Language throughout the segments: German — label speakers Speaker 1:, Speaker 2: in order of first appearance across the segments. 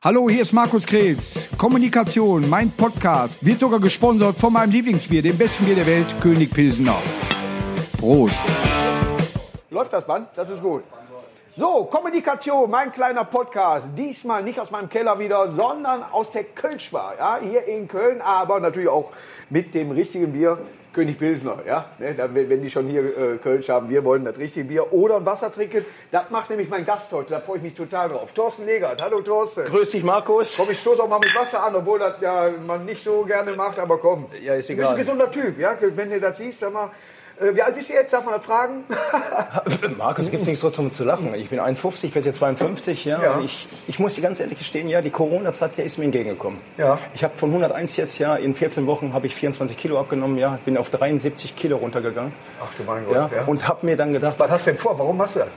Speaker 1: Hallo, hier ist Markus Krebs. Kommunikation, mein Podcast, wird sogar gesponsert von meinem Lieblingsbier, dem besten Bier der Welt, König Pilsener. Prost. Läuft das Band? Das ist gut. So, Kommunikation, mein kleiner Podcast. Diesmal nicht aus meinem Keller wieder, sondern aus der Kölschbar. Ja, hier in Köln, aber natürlich auch mit dem richtigen Bier. König Pilsner, ja, ne, wenn die schon hier äh, Kölsch haben, wir wollen das richtige Bier oder ein Wasser trinken. Das macht nämlich mein Gast heute, da freue ich mich total drauf. Thorsten Legert, hallo Thorsten.
Speaker 2: Grüß dich, Markus.
Speaker 1: Komm, ich stoße auch mal mit Wasser an, obwohl das ja man nicht so gerne macht, aber komm.
Speaker 2: Ja, ist
Speaker 1: Du bist ein
Speaker 2: egal.
Speaker 1: gesunder Typ, ja, wenn du das siehst, dann mal. Äh, wie alt bist du jetzt? Darf man das fragen?
Speaker 2: Markus, gibt's nichts so zum zu lachen. Ich bin 51, werde jetzt 52, ja.
Speaker 1: Ja.
Speaker 2: Ich, ich muss dir ganz ehrlich gestehen, ja, die Corona-Zeit hier ist mir entgegengekommen.
Speaker 1: Ja.
Speaker 2: Ich habe von 101 jetzt, ja, in 14 Wochen habe ich 24 Kilo abgenommen, ja. Bin auf 73 Kilo runtergegangen.
Speaker 1: Ach du mein Gott,
Speaker 2: Ja.
Speaker 1: ja.
Speaker 2: Und habe mir dann gedacht,
Speaker 1: Was hast du denn vor? Warum machst du das?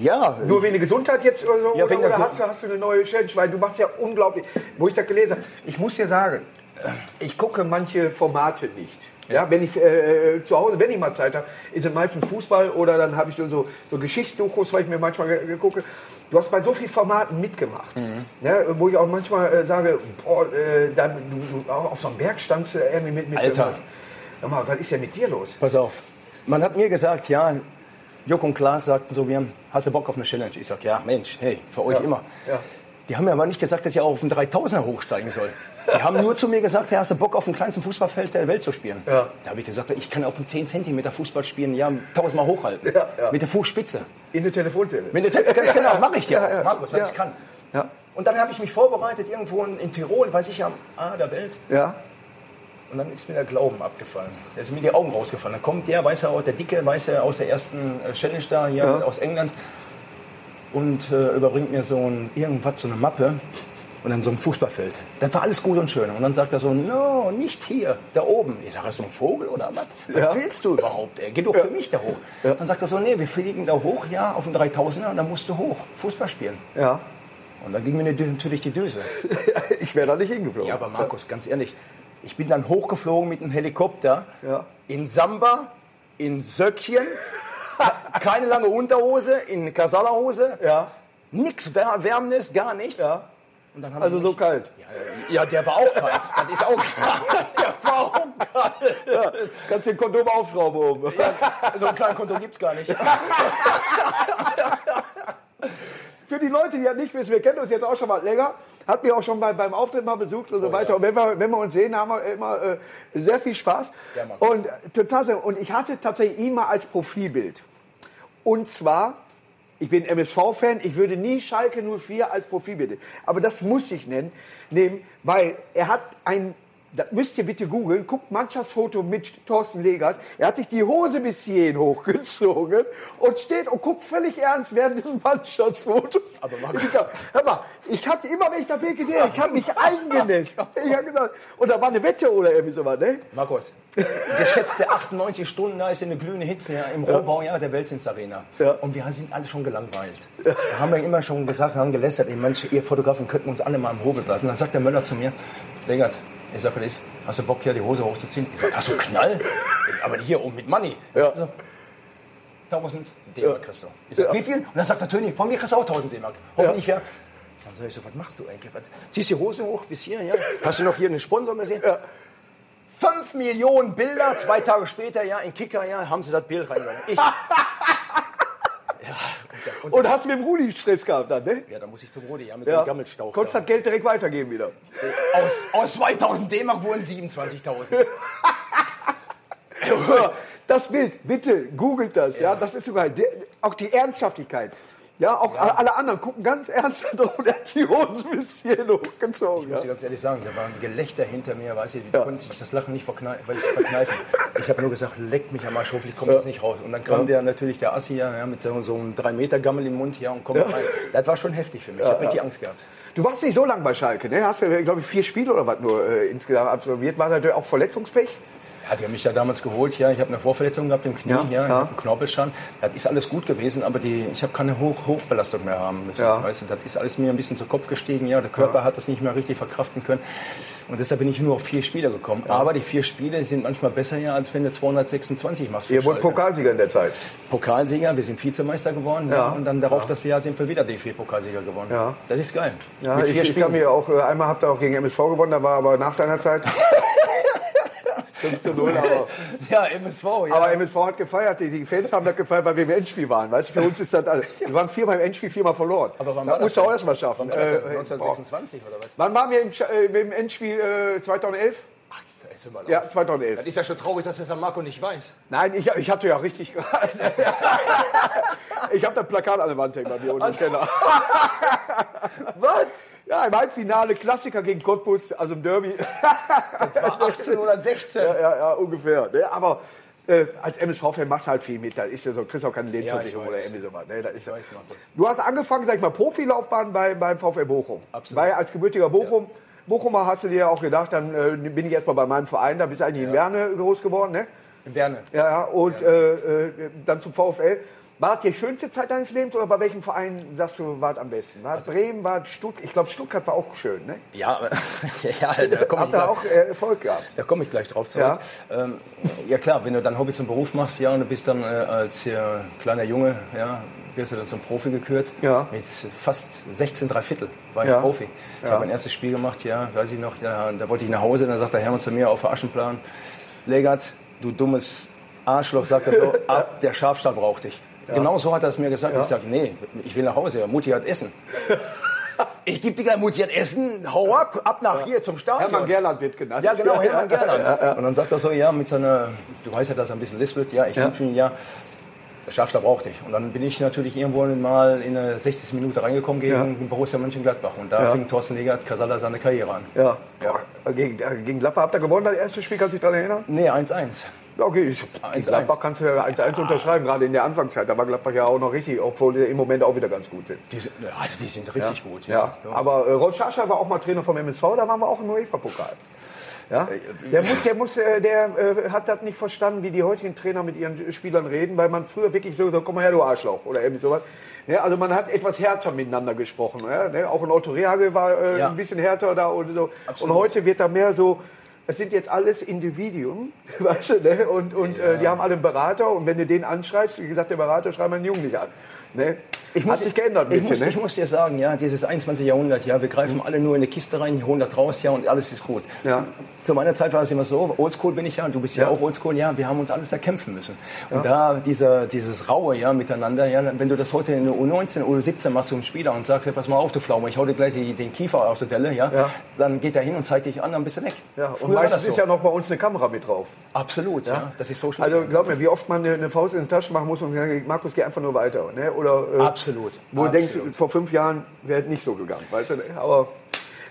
Speaker 2: ja,
Speaker 1: Nur wegen der Gesundheit jetzt oder so?
Speaker 2: Ja,
Speaker 1: oder oder hast, du, hast du eine neue Challenge? Weil du machst ja unglaublich. Wo ich das gelesen habe, ich muss dir sagen, ich gucke manche Formate nicht. Ja, wenn ich äh, zu Hause, wenn ich mal Zeit habe, ist es meistens Fußball oder dann habe ich so, so, Geschichtsdokus, weil ich mir manchmal gegucke. Du hast bei so vielen Formaten mitgemacht,
Speaker 2: Mhm.
Speaker 1: ja, wo ich auch manchmal äh, sage, boah, äh, da, du, du, auf so einem Berg standst du irgendwie mit, mit
Speaker 2: Alter.
Speaker 1: Sag mal, was ist denn mit dir los?
Speaker 2: pass auf. Man hat mir gesagt, ja, Jörg und Klaas sagten so, wir, hast du Bock auf eine Challenge? Ich sag, ja, Mensch, hey, für euch
Speaker 1: Ja.
Speaker 2: immer.
Speaker 1: Ja.
Speaker 2: Die haben mir aber nicht gesagt, dass ich auch auf den 3000er hochsteigen soll. Die haben nur zu mir gesagt, ja, hast du Bock auf dem kleinsten Fußballfeld der Welt zu spielen?
Speaker 1: Ja.
Speaker 2: Da habe ich gesagt, ich kann auf dem 10 cm Fußball spielen, ja, tausendmal hochhalten.
Speaker 1: Ja, ja.
Speaker 2: Mit der Fußspitze.
Speaker 1: In der Telefonzelle.
Speaker 2: Mit der Te- ganz genau, mache ich dir
Speaker 1: Ja, ja.
Speaker 2: Markus, was
Speaker 1: Ja.
Speaker 2: ich kann.
Speaker 1: Ja.
Speaker 2: Und dann habe ich mich vorbereitet, irgendwo in, in Tirol, weiß ich, am A der Welt.
Speaker 1: Ja.
Speaker 2: Und dann ist mir der Glauben abgefallen. Da sind mir die Augen rausgefallen. Da kommt der, weiß er auch, der Dicke, weiß er aus der ersten äh, Challenge da hier
Speaker 1: Ja.
Speaker 2: aus England und äh, überbringt mir so ein, irgendwas, so eine Mappe und dann so ein Fußballfeld. Das war alles gut und schön. Und dann sagt er so, no, nicht hier, da oben. Ich sage, hast du einen Vogel oder was?
Speaker 1: Ja.
Speaker 2: Was willst du überhaupt? Ey? Geh doch für mich da hoch. Dann sagt er so, nee, wir fliegen da hoch, ja, auf den 3000er und dann musst du hoch, Fußball spielen.
Speaker 1: Ja.
Speaker 2: Und dann ging mir natürlich die Düse.
Speaker 1: Ich wäre da nicht hingeflogen.
Speaker 2: Ja, aber Markus, ganz ehrlich, ich bin dann hochgeflogen mit einem Helikopter
Speaker 1: Ja.
Speaker 2: in Samba, in Söckchen, keine lange Unterhose, in Kasalahose,
Speaker 1: Ja.
Speaker 2: nix Wär- Wärmendes, gar nichts.
Speaker 1: Ja. Also so kalt.
Speaker 2: Ja, ja, der war auch kalt. Das ist auch kalt. Der war auch kalt.
Speaker 1: Ja. Kannst den Kondom aufschrauben oben.
Speaker 2: So ein kleines Konto gibt's gar nicht.
Speaker 1: Für die Leute, die ja nicht wissen, wir kennen uns jetzt auch schon mal länger, hat mich auch schon bei, beim Auftritt mal besucht und so weiter.
Speaker 2: ja.
Speaker 1: Und wenn wir, wenn wir uns sehen, haben wir immer äh, sehr viel Spaß.
Speaker 2: Ja,
Speaker 1: und äh, total sehr. Und ich hatte tatsächlich ihn mal als Profilbild. Und zwar, ich bin MSV-Fan, ich würde nie Schalke 04 als Profilbild. nehmen. Aber das muss ich nennen, nehmen, weil er hat ein, das müsst ihr bitte googeln, guckt Mannschaftsfoto mit Thorsten Legert. Er hat sich die Hose bis hierhin hochgezogen und steht und guckt völlig ernst während des Mannschaftsfotos.
Speaker 2: Aber
Speaker 1: ich hab, hör mal, ich hatte immer, wenn ich das Bild gesehen habe, ich habe mich eingenässt. Ich habe gesagt, und da war eine Wette oder irgendwie sowas, ne?
Speaker 2: Markus, geschätzte 98 Stunden, da ist eine glühende Hitze ja, im Rohbau ja, der Weltdienstarena.
Speaker 1: Ja.
Speaker 2: Und wir sind alle schon gelangweilt. Da haben wir immer schon gesagt, wir haben gelästert, ey, manche, ihr Fotografen könnten uns alle mal am Hobel lassen. Dann sagt der Möller zu mir, Legert, ich sag, was ist, hast du Bock hier die Hose hochzuziehen? Ich sag, hast du Knall? Aber hier oben mit Money.
Speaker 1: Ja.
Speaker 2: So, 1000 D-Mark kriegst du. Ich sag,
Speaker 1: Ja.
Speaker 2: wie viel? Und dann sagt der Töni, von mir kriegst du auch 1000 D-Mark. Hoffentlich ja. Dann sag ich so, was machst du eigentlich? Was? Ziehst die Hose hoch bis hier, ja? Hast du noch hier einen Sponsor gesehen?
Speaker 1: Ja.
Speaker 2: 5 Millionen Bilder, zwei Tage später, ja, in Kicker, ja, haben sie das Bild reingegangen. Ich, und, und,
Speaker 1: hast du mit dem Rudi Stress gehabt dann, ne?
Speaker 2: ja, da muss ich zum Rudi, ja, mit
Speaker 1: Ja.
Speaker 2: so einem Gammelstauch.
Speaker 1: Konntest
Speaker 2: da.
Speaker 1: das Geld direkt weitergeben wieder.
Speaker 2: Aus, aus 2000 D-Mark wurden 27.000.
Speaker 1: Das Bild, bitte, googelt das, ja, das ist sogar, auch die Ernsthaftigkeit. Ja, auch alle anderen gucken ganz ernst drauf und er hat die Hose bis hier hochgezogen.
Speaker 2: Ich
Speaker 1: Ja.
Speaker 2: muss dir ganz ehrlich sagen, da war ein Gelächter hinter mir, weißt du, die konnten sich das Lachen nicht verknei- verkneifen. Ich habe nur gesagt, leckt mich am Arsch, hoffentlich kommt das nicht raus. Und dann kam der natürlich, der Assi, ja, ja, mit so, so einem 3-Meter-Gammel im Mund ja, und kommt rein. Das war schon heftig für mich, ich habe richtig Angst gehabt.
Speaker 1: Du warst nicht so lange bei Schalke, ne? Hast ja, glaube ich, vier Spiele oder was nur äh, insgesamt absolviert. War natürlich auch Verletzungspech?
Speaker 2: Ja, die haben mich ja damals geholt, ja. Ich habe eine Vorverletzung gehabt im Knie,
Speaker 1: Ja,
Speaker 2: ja,
Speaker 1: ja.
Speaker 2: einen Knorpelschaden. Das ist alles gut gewesen, aber die, ich habe keine Hoch Hochbelastung mehr haben müssen.
Speaker 1: Ja.
Speaker 2: Weißt du, das ist alles mir ein bisschen zu Kopf gestiegen, ja. Der Körper hat das nicht mehr richtig verkraften können. Und deshalb bin ich nur auf vier Spiele gekommen. Aber die vier Spiele sind manchmal besser, ja, als wenn du 226 machst.
Speaker 1: Ihr wurdet. Pokalsieger in der Zeit.
Speaker 2: Pokalsieger, wir sind Vizemeister geworden.
Speaker 1: Ja.
Speaker 2: Ja. Und dann darauf das Jahr sind wir wieder DFB-Pokalsieger geworden.
Speaker 1: Ja.
Speaker 2: Das ist geil.
Speaker 1: Ja,
Speaker 2: Mit
Speaker 1: ich,
Speaker 2: vier
Speaker 1: ich kann mir auch, äh, einmal habt ihr auch gegen MSV gewonnen, da war aber nach deiner Zeit. 5 zu 0, aber,
Speaker 2: Ja, MSV, ja.
Speaker 1: aber MSV hat gefeiert, die, die Fans haben das gefeiert, weil wir im Endspiel waren. Weißt du, für uns ist das alles. Wir waren viermal im Endspiel, viermal verloren.
Speaker 2: Aber wann
Speaker 1: das
Speaker 2: war das
Speaker 1: musst du auch
Speaker 2: denn?
Speaker 1: erst mal schaffen.
Speaker 2: Wann das?
Speaker 1: Äh,
Speaker 2: 1926 oder was?
Speaker 1: Wann waren wir im, äh, im Endspiel äh, 2011?
Speaker 2: Ist immer
Speaker 1: Ja, 2011.
Speaker 2: Das ist ja schon traurig, dass das der Marco nicht weiß.
Speaker 1: Nein, ich, ich hatte ja richtig. ich habe das Plakat an der Wand hängen bei mir unten im Keller.
Speaker 2: Was?
Speaker 1: Ja, im Halbfinale Klassiker gegen Cottbus, also im Derby.
Speaker 2: War 18 oder 16?
Speaker 1: ja, ja, ja, ungefähr. Ne? Aber äh, als MSV-Fan machst du halt viel mit. Da ist ja so, kriegst auch keine Lebensversicherung
Speaker 2: Ja,
Speaker 1: oder irgendwie sowas. Ne? Das ist ja. Du hast angefangen, sag ich mal, Profilaufbahn bei, beim VfL Bochum.
Speaker 2: Absolut.
Speaker 1: Weil als gebürtiger Bochum, Bochumer hast du dir ja auch gedacht, dann äh, bin ich erstmal bei meinem Verein, da bist du eigentlich in Werne groß geworden, ne?
Speaker 2: Werne.
Speaker 1: Ja, ja, und Äh, äh, dann zum VfL. War das die schönste Zeit deines Lebens oder bei welchem Verein sagst du, war am besten? War es Bremen, war Stuttgart? Ich glaube, Stuttgart war auch schön, ne?
Speaker 2: Ja, ja, da komme ich, gleich-
Speaker 1: auch äh, Erfolg gehabt?
Speaker 2: da komm ich gleich drauf zurück. Ja. Ähm, ja klar, wenn du dann Hobby zum Beruf machst, ja, und du bist dann äh, als äh, kleiner Junge, ja, wirst du dann zum Profi gekürt.
Speaker 1: Ja.
Speaker 2: Mit fast 16 Dreiviertel war ich
Speaker 1: Ja.
Speaker 2: Profi. Ich
Speaker 1: Ja.
Speaker 2: habe mein erstes Spiel gemacht, ja, weiß ich noch, ja, da wollte ich nach Hause, dann sagt der Hermann zu mir auf der Aschenplan, Legert, du dummes Arschloch, sagt er so, ab, der Schafstall braucht dich. Genau so hat er es mir gesagt. Ich sage, nee, ich will nach Hause, Mutti hat Essen. Ich gebe dir gleich Mutti hat Essen, hau ab, ab nach hier zum Stadion.
Speaker 1: Hermann Gerland wird genannt.
Speaker 2: Ja, genau, Hermann Gerland. Und dann sagt er so, ja, mit seiner, du weißt ja, dass er ein bisschen lispelt, ja, ich
Speaker 1: Ja.
Speaker 2: ihn, ja. Der Schafster braucht dich. Und dann bin ich natürlich irgendwo mal in der 60. Minute reingekommen gegen Borussia Mönchengladbach. Und da
Speaker 1: Ja.
Speaker 2: fing Thorsten Legert Casalla seine Karriere an.
Speaker 1: Ja.
Speaker 2: Ja.
Speaker 1: Gegen, gegen Gladbach habt ihr gewonnen, das erste Spiel, kannst du dich daran erinnern?
Speaker 2: Nee, 1-1.
Speaker 1: Ja, okay. Ich,
Speaker 2: 1-1.
Speaker 1: Gladbach kannst du ja 1-1 unterschreiben, gerade in der Anfangszeit. Da war Gladbach ja auch noch richtig, obwohl die im Moment auch wieder ganz gut sind.
Speaker 2: Die sind, ja, also die sind richtig gut.
Speaker 1: Ja, aber äh, Rolf Scharschar war auch mal Trainer vom MSV, da waren wir auch im UEFA-Pokal. Ja? Der, muss, der, muss, äh, der äh, hat das nicht verstanden, wie die heutigen Trainer mit ihren Spielern reden, weil man früher wirklich so, so komm mal her, du Arschloch, oder irgendwie sowas. Ne, also man hat etwas härter miteinander gesprochen. Ja? Ne? Auch ein Otto Rehagel war äh,
Speaker 2: Ja.
Speaker 1: ein bisschen härter da und so.
Speaker 2: Absolut.
Speaker 1: Und heute wird da mehr so, es sind jetzt alles Individuen, weißt du, ne? und, und äh, die haben alle einen Berater und wenn du den anschreist, wie gesagt, der Berater schreibt meinen Jungen nicht an. Ne? hat sich geändert ein
Speaker 2: ich
Speaker 1: bisschen.
Speaker 2: muss, ich
Speaker 1: ne?
Speaker 2: muss dir sagen, ja, dieses 21. Jahrhundert, ja, wir greifen alle nur in eine Kiste rein, holen das raus, ja, und alles ist gut.
Speaker 1: Ja.
Speaker 2: Zu meiner Zeit war es immer so, Oldschool bin ich ja, und du bist ja, auch Oldschool, ja, wir haben uns alles erkämpfen müssen. Und da dieser, dieses Raue, ja, miteinander, ja, wenn du das heute in der U19, U17 machst einen Spieler und sagst, ja, pass mal auf, du Pflaume, ich hau dir gleich die, den Kiefer aus der Delle, ja,
Speaker 1: Ja.
Speaker 2: dann geht er hin und zeigt dich an, dann bist du weg.
Speaker 1: Ja, und
Speaker 2: Früher war
Speaker 1: meistens
Speaker 2: so.
Speaker 1: ist ja noch bei uns eine Kamera mit drauf.
Speaker 2: Absolut, ja. das ist Social
Speaker 1: Also
Speaker 2: Media.
Speaker 1: glaub mir, wie oft man eine, eine Faust in die Tasche machen muss und sagt, Markus, geh einfach nur weiter. Ne? Oder, äh,
Speaker 2: Absolut.
Speaker 1: Wo du denkst,
Speaker 2: Absolut.
Speaker 1: vor fünf Jahren wäre es nicht so gegangen. Weißt du? Aber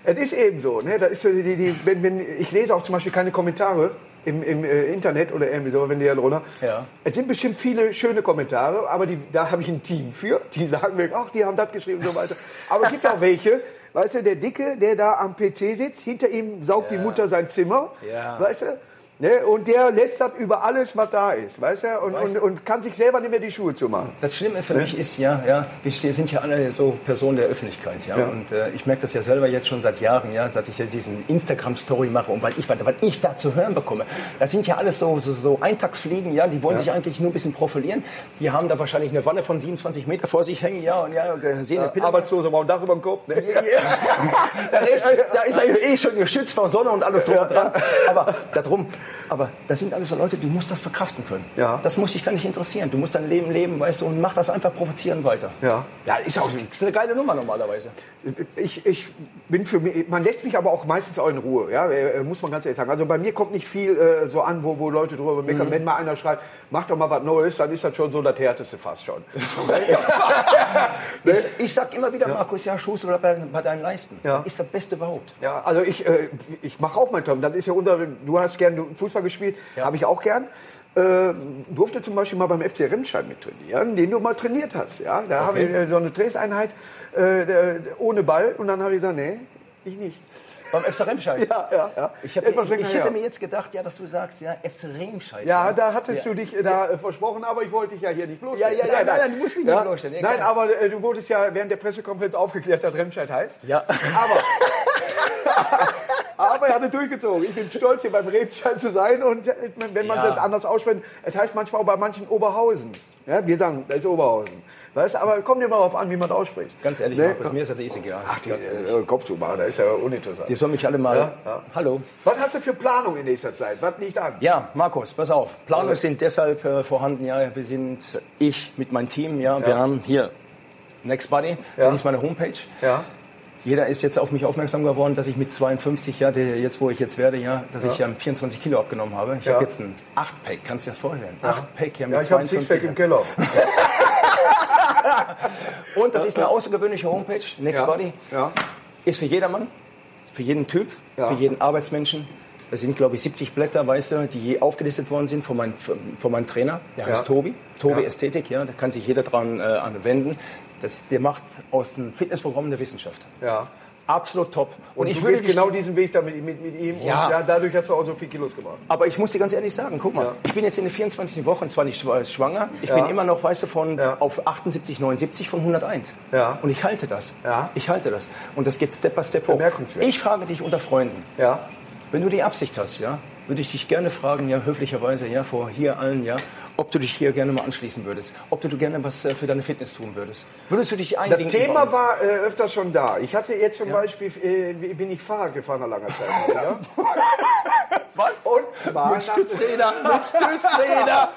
Speaker 1: es ist eben so. Ne? Da ist die, die, wenn, wenn, ich lese auch zum Beispiel keine Kommentare im, im äh, Internet oder irgendwie so, wenn die da drunter.
Speaker 2: Ja.
Speaker 1: Es sind bestimmt viele schöne Kommentare, aber die, da habe ich ein Team für. Die sagen mir, ach, die haben das geschrieben und so weiter. Aber es gibt auch welche, weißt du, der Dicke, der da am PC sitzt, hinter ihm saugt die Mutter sein Zimmer,
Speaker 2: Ja.
Speaker 1: weißt du? Ne? Und der lästert über alles, was da ist, weißt du? Und,
Speaker 2: Weißt-
Speaker 1: und, und kann sich selber nicht mehr die Schuhe zumachen.
Speaker 2: Das Schlimme für mich ist ja, ja, wir sind ja alle so Personen der Öffentlichkeit, ja.
Speaker 1: Ja.
Speaker 2: Und äh, ich merke das ja selber jetzt schon seit Jahren, ja, seit ich ja diesen Instagram-Story mache und weil ich, weil ich da zu hören bekomme. Das sind ja alles so, so, so Eintagsfliegen, ja, die wollen sich eigentlich nur ein bisschen profilieren. Die haben da wahrscheinlich eine Wanne von 27 Meter vor sich hängen, ja, und ja, sehen eine Pille.
Speaker 1: Arbeitslose, ein Dach über dem Kopf. Ne?
Speaker 2: da, ist, da ist er eh schon geschützt vor Sonne und alles drum und dran. Aber darum, aber das sind alles so Leute, du musst das verkraften können.
Speaker 1: Ja.
Speaker 2: Das muss dich gar nicht interessieren. Du musst dein Leben leben, weißt du, und mach das einfach provozieren weiter.
Speaker 1: Ja. ja, ist auch
Speaker 2: Das ist eine geile Nummer normalerweise.
Speaker 1: Ich, ich bin für mich, man lässt mich aber auch meistens auch in Ruhe, ja, äh, muss man ganz ehrlich sagen. Also bei mir kommt nicht viel äh, so an, wo, wo Leute drüber meckern.
Speaker 2: Mhm.
Speaker 1: Wenn mal einer schreibt, mach doch mal was Neues, dann ist das schon so das härteste fast schon.
Speaker 2: Ich, ich sag immer wieder, Markus, ja, Schuster bei, bei deinen Leisten.
Speaker 1: Ja.
Speaker 2: Das ist das Beste überhaupt.
Speaker 1: Ja, also ich, äh, ich mache auch mein Tom. Das ist ja unser, du hast gern Fußball gespielt, habe ich auch gern. Äh, durfte zum Beispiel mal beim FC Remscheid mit trainieren, den du mal trainiert hast. Ja, da haben wir äh, so eine Trainingseinheit äh, ohne Ball und dann habe ich gesagt, nee, ich nicht.
Speaker 2: Beim FC Remscheid.
Speaker 1: Ja, ja, ja.
Speaker 2: Ich, hab,
Speaker 1: Etwas
Speaker 2: ich,
Speaker 1: länger
Speaker 2: ich hätte
Speaker 1: her.
Speaker 2: mir jetzt gedacht, ja, dass du sagst, ja, FC Remscheid.
Speaker 1: Ja, da hattest du dich äh, da äh, versprochen, aber ich wollte dich ja hier nicht bloßstellen.
Speaker 2: Ja, ja, ja, nein, nein, du musst mich nicht bloßstellen, ja,
Speaker 1: Nein, aber du wurdest ja während der Pressekonferenz aufgeklärt, dass Remscheid heißt.
Speaker 2: Ja.
Speaker 1: Aber, aber er hat es durchgezogen. Ich bin stolz, hier beim Remscheid zu sein. Und äh, wenn man
Speaker 2: Ja.
Speaker 1: das anders ausspricht, es heißt manchmal auch bei manchen Oberhausen. Ja, wir sagen, das ist Oberhausen. Weißt, aber kommt immer darauf an, wie man ausspricht.
Speaker 2: Ganz ehrlich,
Speaker 1: Ne?
Speaker 2: Markus, mir ist das eh egal.
Speaker 1: Ach, die
Speaker 2: Ganz ehrlich.
Speaker 1: äh, Kopftuchmacher, das ist ja uninteressant.
Speaker 2: Die sollen mich alle mal.
Speaker 1: Ja, ja.
Speaker 2: Hallo.
Speaker 1: Was hast du für Planung in nächster Zeit? Was liegt an?
Speaker 2: Ja, Markus, pass auf. Planungen sind deshalb äh, vorhanden. Ja, wir sind ich mit meinem Team. Ja, wir
Speaker 1: Ja.
Speaker 2: haben hier Nextbody.
Speaker 1: Ja.
Speaker 2: Das ist meine Homepage.
Speaker 1: Ja.
Speaker 2: Jeder ist jetzt auf mich aufmerksam geworden, dass ich mit 52, ja, jetzt wo ich jetzt werde, ja, dass ich ja 24 Kilo abgenommen habe. Ich
Speaker 1: Ja.
Speaker 2: habe jetzt ein 8-Pack, kannst du dir das vorstellen? 8-Pack ja mit
Speaker 1: Ja, ich habe ein
Speaker 2: 52.
Speaker 1: Sixpack im Keller.
Speaker 2: Und das ist eine außergewöhnliche Homepage, Nextbody.
Speaker 1: Ja.
Speaker 2: Ist für jedermann, für jeden Typ,
Speaker 1: Ja.
Speaker 2: für jeden Arbeitsmenschen. Das sind, glaube ich, 70 Blätter, weißt du, die je aufgelistet worden sind von, mein, von meinem Trainer. Der heißt
Speaker 1: Ja.
Speaker 2: Tobi. Tobi
Speaker 1: Ja.
Speaker 2: Ästhetik, ja, da kann sich jeder dran äh, anwenden. Das, der macht aus dem Fitnessprogramm eine Wissenschaft.
Speaker 1: Ja.
Speaker 2: Absolut top.
Speaker 1: Und,
Speaker 2: ich würde
Speaker 1: gehst
Speaker 2: dich-
Speaker 1: genau diesen Weg damit mit, mit ihm.
Speaker 2: Ja.
Speaker 1: Und ja, dadurch hast du auch so viel Kilos gemacht.
Speaker 2: Aber ich muss dir ganz ehrlich sagen, guck mal,
Speaker 1: Ja.
Speaker 2: ich bin jetzt in der 24. Woche, und zwar nicht schwa- schwanger. Ich
Speaker 1: Ja.
Speaker 2: bin immer noch, weißt du, von
Speaker 1: Ja.
Speaker 2: auf 78, 79 von 101.
Speaker 1: Ja.
Speaker 2: Und ich halte das.
Speaker 1: Ja.
Speaker 2: Ich halte das. Und das geht Step by Step hoch. Ich frage dich unter Freunden.
Speaker 1: Ja.
Speaker 2: Wenn du die Absicht hast, ja, würde ich dich gerne fragen, ja, höflicherweise, ja, vor hier allen, ja, ob du dich hier gerne mal anschließen würdest. Ob du gerne was äh, für deine Fitness tun würdest. Würdest du dich
Speaker 1: Das
Speaker 2: einlegen?
Speaker 1: Thema war äh, öfters schon da. Ich hatte jetzt zum Beispiel, äh, bin ich Fahrrad gefahren nach langer Zeit. Ja?
Speaker 2: Was?
Speaker 1: Und zwar
Speaker 2: Mit Stützräder. Mit Stützräder.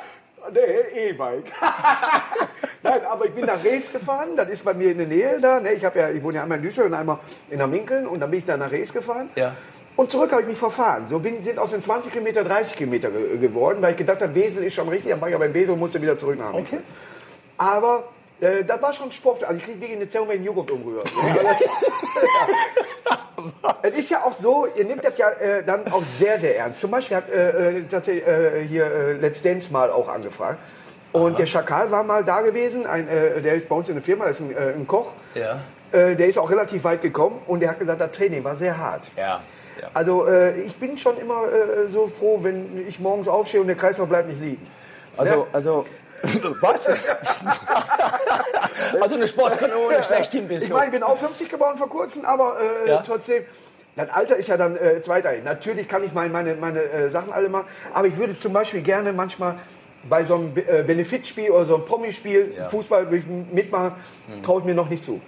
Speaker 1: Nee, E-Bike. Nein, aber ich bin nach Rees gefahren, das ist bei mir in der Nähe da. Ne? Ich, hab ja, ich wohne ja einmal in Düsseldorf und einmal in der Minkeln und dann bin ich dann nach Rees gefahren.
Speaker 2: Ja.
Speaker 1: Und zurück habe ich mich verfahren. So bin, sind aus den 20 Kilometer 30 Kilometer ge geworden, weil ich gedacht habe, Wesel ist schon richtig, dann war ich aber in Wesel und musste wieder zurück nach Minkeln. Aber äh, das war schon Sport. Also ich kriege wirklich eine Zerrung, wenn ich Joghurt umrühre. Es ist ja auch so, ihr nehmt das ja äh, dann auch sehr, sehr ernst. Zum Beispiel hat äh, äh, tatsächlich äh, hier äh, Let's Dance mal auch angefragt. Und der Schakal war mal da gewesen, ein, äh, der ist bei uns in der Firma, das ist ein, äh, ein Koch.
Speaker 2: Ja.
Speaker 1: Äh, der ist auch relativ weit gekommen und der hat gesagt, das Training war sehr hart.
Speaker 2: Ja. Ja.
Speaker 1: Also äh, ich bin schon immer äh, so froh, wenn ich morgens aufstehe und der Kreislauf bleibt nicht liegen.
Speaker 2: Also, also, was? also eine Sportskanone schlechthin bist
Speaker 1: Ich
Speaker 2: du.
Speaker 1: meine, ich bin auch 50 geworden vor kurzem, aber äh,
Speaker 2: Ja.
Speaker 1: trotzdem, das Alter ist ja dann äh, zweitrangig. Natürlich kann ich meine, meine, meine äh, Sachen alle machen, aber ich würde zum Beispiel gerne manchmal bei so einem Be- äh, Benefitspiel oder so einem Promispiel,
Speaker 2: Ja.
Speaker 1: Fußball würde ich mitmachen, traue ich mir noch nicht zu.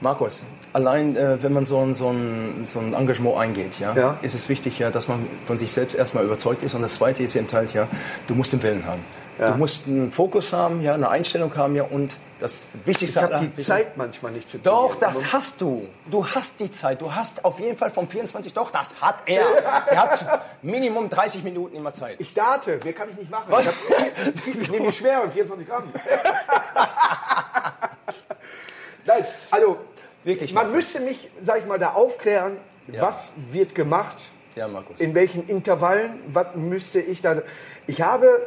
Speaker 2: Markus, allein äh, wenn man so ein, so, ein, so ein Engagement eingeht, ja,
Speaker 1: Ja.
Speaker 2: ist es wichtig, ja, dass man von sich selbst erstmal überzeugt ist. Und das Zweite ist eben halt, ja, du musst den Willen haben.
Speaker 1: Ja.
Speaker 2: Du musst einen Fokus haben, ja, eine Einstellung haben, ja, und das
Speaker 1: Ich
Speaker 2: Wichtigste
Speaker 1: habe die Zeit manchmal nicht zu
Speaker 2: Doch,
Speaker 1: trainieren.
Speaker 2: das hast du. Du hast die Zeit. Du hast auf jeden Fall vom 24, doch, das hat er. Er hat Minimum 30 Minuten immer Zeit.
Speaker 1: Ich date, mehr kann ich nicht machen. Ich, hab, ich nehme die schweren, 24 Gramm. Nein, also
Speaker 2: Wirklich,
Speaker 1: man
Speaker 2: Markus.
Speaker 1: müsste mich, sag ich mal, da aufklären,
Speaker 2: Ja.
Speaker 1: was wird gemacht,
Speaker 2: Ja, Markus.
Speaker 1: in welchen Intervallen, was müsste ich da. Ich habe,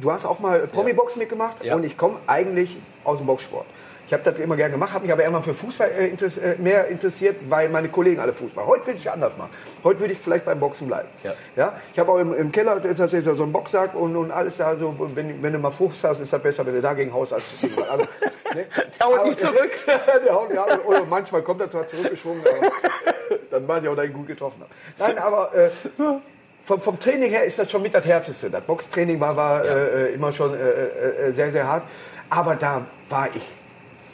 Speaker 1: du hast auch mal Promi-Box mitgemacht und ich komme eigentlich aus dem Boxsport. Ich habe das immer gerne gemacht, habe mich aber immer für Fußball äh, äh, mehr interessiert, weil meine Kollegen alle Fußball. Heute würde ich anders machen. Heute würde ich vielleicht beim Boxen bleiben.
Speaker 2: Ja.
Speaker 1: Ja? Ich habe auch im, im Keller tatsächlich so einen Boxsack und, und alles da. So, wenn, wenn du mal Frust hast, ist das besser, wenn du dagegen haust, als gegen anderes. Ne?
Speaker 2: Der haut
Speaker 1: Aber-
Speaker 2: nicht zurück.
Speaker 1: der haut, ja, oder manchmal kommt er zwar zurückgeschwungen, aber dann weiß ich auch, dass ich ihn gut getroffen habe. Nein, aber äh, vom, vom Training her ist das schon mit das Härteste. Das Boxtraining war, war äh, immer schon äh, äh, sehr, sehr hart. Aber da war ich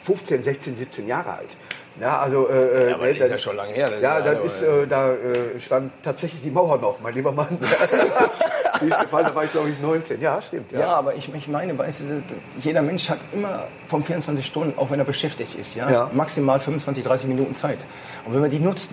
Speaker 1: 15, 16, 17 Jahre alt. Ja, also, äh,
Speaker 2: Ja, aber das ist ja schon lange her.
Speaker 1: Ja,
Speaker 2: ist
Speaker 1: dann ist, äh, da äh, stand tatsächlich die Mauer noch, mein lieber Mann. Die ist gefallen, da war ich glaube ich 19. Ja, stimmt.
Speaker 2: Ja, aber ich, ich meine, weißt du, jeder Mensch hat immer von 24 Stunden, auch wenn er beschäftigt ist, ja,
Speaker 1: Ja.
Speaker 2: maximal 25, 30 Minuten Zeit. Und wenn man die nutzt,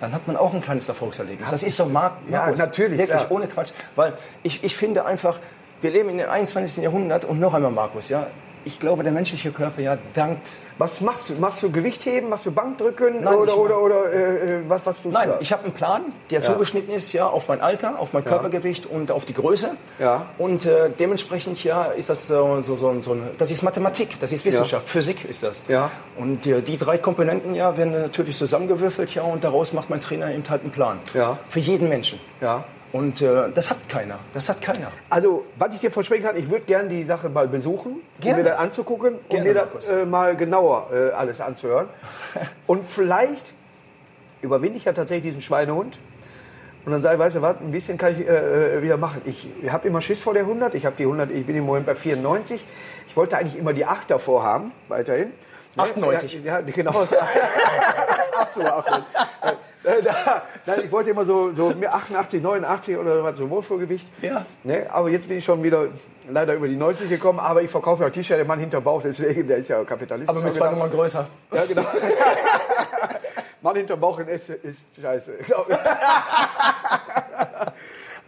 Speaker 2: dann hat man auch ein kleines Erfolgserlebnis. Das ist so Marc.
Speaker 1: Ja,
Speaker 2: Markus,
Speaker 1: natürlich,
Speaker 2: Wirklich, ohne Quatsch. Weil ich, ich finde einfach, wir leben in dem 21. Jahrhundert und noch einmal, Markus, ja, Ich glaube, der menschliche Körper ja dankt.
Speaker 1: Was machst du? Machst du Gewichtheben? Machst du Bankdrücken?
Speaker 2: Nein,
Speaker 1: oder oder, oder äh, äh, was, was tust
Speaker 2: Nein,
Speaker 1: du da?
Speaker 2: ich habe einen Plan, der zugeschnitten ist ja auf mein Alter, auf mein Körpergewicht und auf die Größe.
Speaker 1: Ja.
Speaker 2: Und äh, dementsprechend ja ist das so, so, so, so das ist Mathematik, das ist Wissenschaft, Physik ist das.
Speaker 1: Ja.
Speaker 2: Und äh, die drei Komponenten ja werden natürlich zusammengewürfelt ja und daraus macht mein Trainer eben halt einen Plan.
Speaker 1: Ja.
Speaker 2: Für jeden Menschen.
Speaker 1: Ja.
Speaker 2: Und äh, das hat keiner. Das hat keiner.
Speaker 1: Also, was ich dir versprechen kann, ich würde gerne die Sache mal besuchen,
Speaker 2: Gerne.
Speaker 1: um mir das anzugucken und mir das äh, mal genauer äh, alles anzuhören. und vielleicht überwinde ich ja tatsächlich diesen Schweinehund. Und dann sage ich, weißt du was, ein bisschen kann ich äh, äh, wieder machen. Ich habe immer Schiss vor der 100. Ich habe die 100, ich bin im Moment bei 94. Ich wollte eigentlich immer die 8 davor haben, weiterhin. Ne?
Speaker 2: 98.
Speaker 1: Ja, ja genau. Ach so, ach so. Äh, da, nein, ich wollte immer so, so mir 88, 89 oder was, so Wohlfühlgewicht.
Speaker 2: Ja.
Speaker 1: Ne? Aber jetzt bin ich schon wieder leider über die 90 gekommen. Aber ich verkaufe ja auch T-Shirt, der Mann hinter Bauch, deswegen, der ist ja Kapitalist.
Speaker 2: Aber mit zwei Nummern größer.
Speaker 1: Ja, genau. Mann hinter Bauch in S ist scheiße.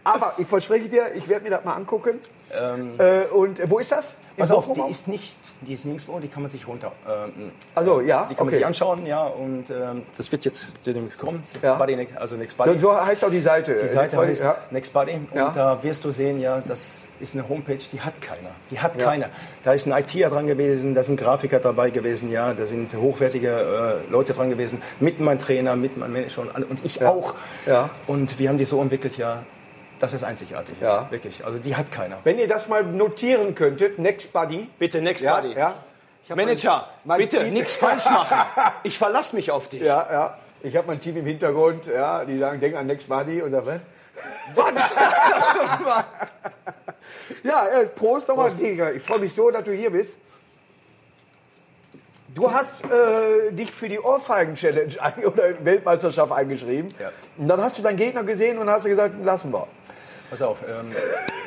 Speaker 1: Aber ich verspreche dir, ich werde mir das mal angucken. äh, und äh, wo ist das? Im
Speaker 2: Pass auf, die ist nicht, die ist nirgendwo, die kann man sich runter. Ähm,
Speaker 1: Also, ja,
Speaker 2: die kann man
Speaker 1: okay.
Speaker 2: sich anschauen, ja, und ähm, das wird jetzt demnächst kommen.
Speaker 1: Ja.
Speaker 2: Ne- also Next
Speaker 1: So,
Speaker 2: Body.
Speaker 1: so heißt auch die Seite.
Speaker 2: Die Seite heißt
Speaker 1: ja.
Speaker 2: Next Body und
Speaker 1: Ja.
Speaker 2: da wirst du sehen, ja, das ist eine Homepage, die hat keiner. Die hat keiner. Da ist ein ITer dran gewesen, da sind Grafiker dabei gewesen, ja, da sind hochwertige äh, Leute dran gewesen, mit meinem Trainer, mit meinem Manager und alle und ich auch.
Speaker 1: Ja.
Speaker 2: Und wir haben die so entwickelt, ja, dass es einzigartig ist.
Speaker 1: Ja.
Speaker 2: Wirklich. Also die hat keiner.
Speaker 1: Wenn ihr das mal notieren könntet, Next Buddy.
Speaker 2: Bitte Next
Speaker 1: Ja,
Speaker 2: Body.
Speaker 1: ja.
Speaker 2: Manager,
Speaker 1: mein- mein
Speaker 2: bitte nichts falsch machen. Ich verlasse mich auf dich.
Speaker 1: Ja, ja. Ich habe mein Team im Hintergrund, ja, die sagen, denk an Next Buddy und dann, was? ja, äh, Prost nochmal, Digga. Ich freue mich so, dass du hier bist. Du hast äh, dich für die Ohrfeigen-Challenge oder Weltmeisterschaft eingeschrieben.
Speaker 2: Ja.
Speaker 1: Und dann hast du deinen Gegner gesehen und hast gesagt, lassen wir.
Speaker 2: Pass auf. Ähm,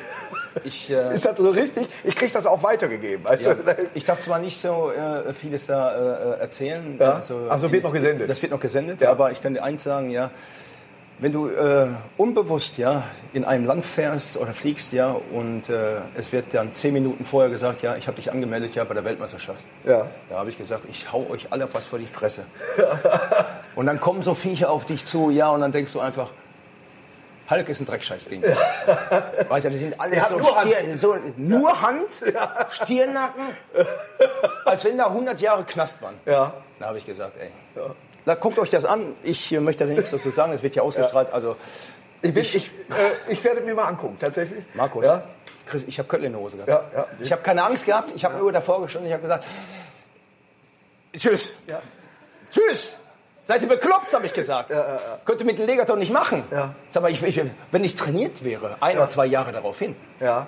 Speaker 2: ich, äh,
Speaker 1: Ist das so richtig? Ich krieg das auch weitergegeben. Weißt
Speaker 2: ja,
Speaker 1: du?
Speaker 2: ich darf zwar nicht so äh, vieles da äh, erzählen.
Speaker 1: Ja. Ach so, wird noch gesendet.
Speaker 2: Das wird noch gesendet,
Speaker 1: Ja.
Speaker 2: aber ich kann dir eins sagen, ja. Wenn du äh, unbewusst ja in einem Land fährst oder fliegst ja und äh, es wird dann zehn Minuten vorher gesagt, ja, ich habe dich angemeldet ja bei der Weltmeisterschaft.
Speaker 1: Ja.
Speaker 2: Da habe ich gesagt, ich hau euch alle was vor die Fresse. und dann kommen so Viecher auf dich zu, ja, und dann denkst du einfach, Hulk ist ein Dreckscheißding. weißt du, die sind alle so,
Speaker 1: nur Hand.
Speaker 2: Stier, so nur Hand, Stirnacken, als wenn da 100 Jahre Knast waren.
Speaker 1: Ja.
Speaker 2: Da habe ich gesagt, ey, na, guckt euch das an. Ich äh, möchte da nichts dazu sagen, es wird ja ausgestrahlt. Also,
Speaker 1: Ich, bin, ich, äh, ich werde mir mal angucken, tatsächlich.
Speaker 2: Markus,
Speaker 1: Ja.
Speaker 2: Chris, ich habe Köttel in der Hose gehabt.
Speaker 1: Ja, ja.
Speaker 2: Ich habe keine Angst gehabt, ich habe nur davor gestanden, ich habe gesagt, tschüss.
Speaker 1: Ja.
Speaker 2: Tschüss! Seid ihr bekloppt, habe ich gesagt. Könnte mit dem Legaton nicht machen.
Speaker 1: Ja.
Speaker 2: Sag mal, ich, ich, wenn ich trainiert wäre, ein oder zwei Jahre darauf hin,
Speaker 1: Ja.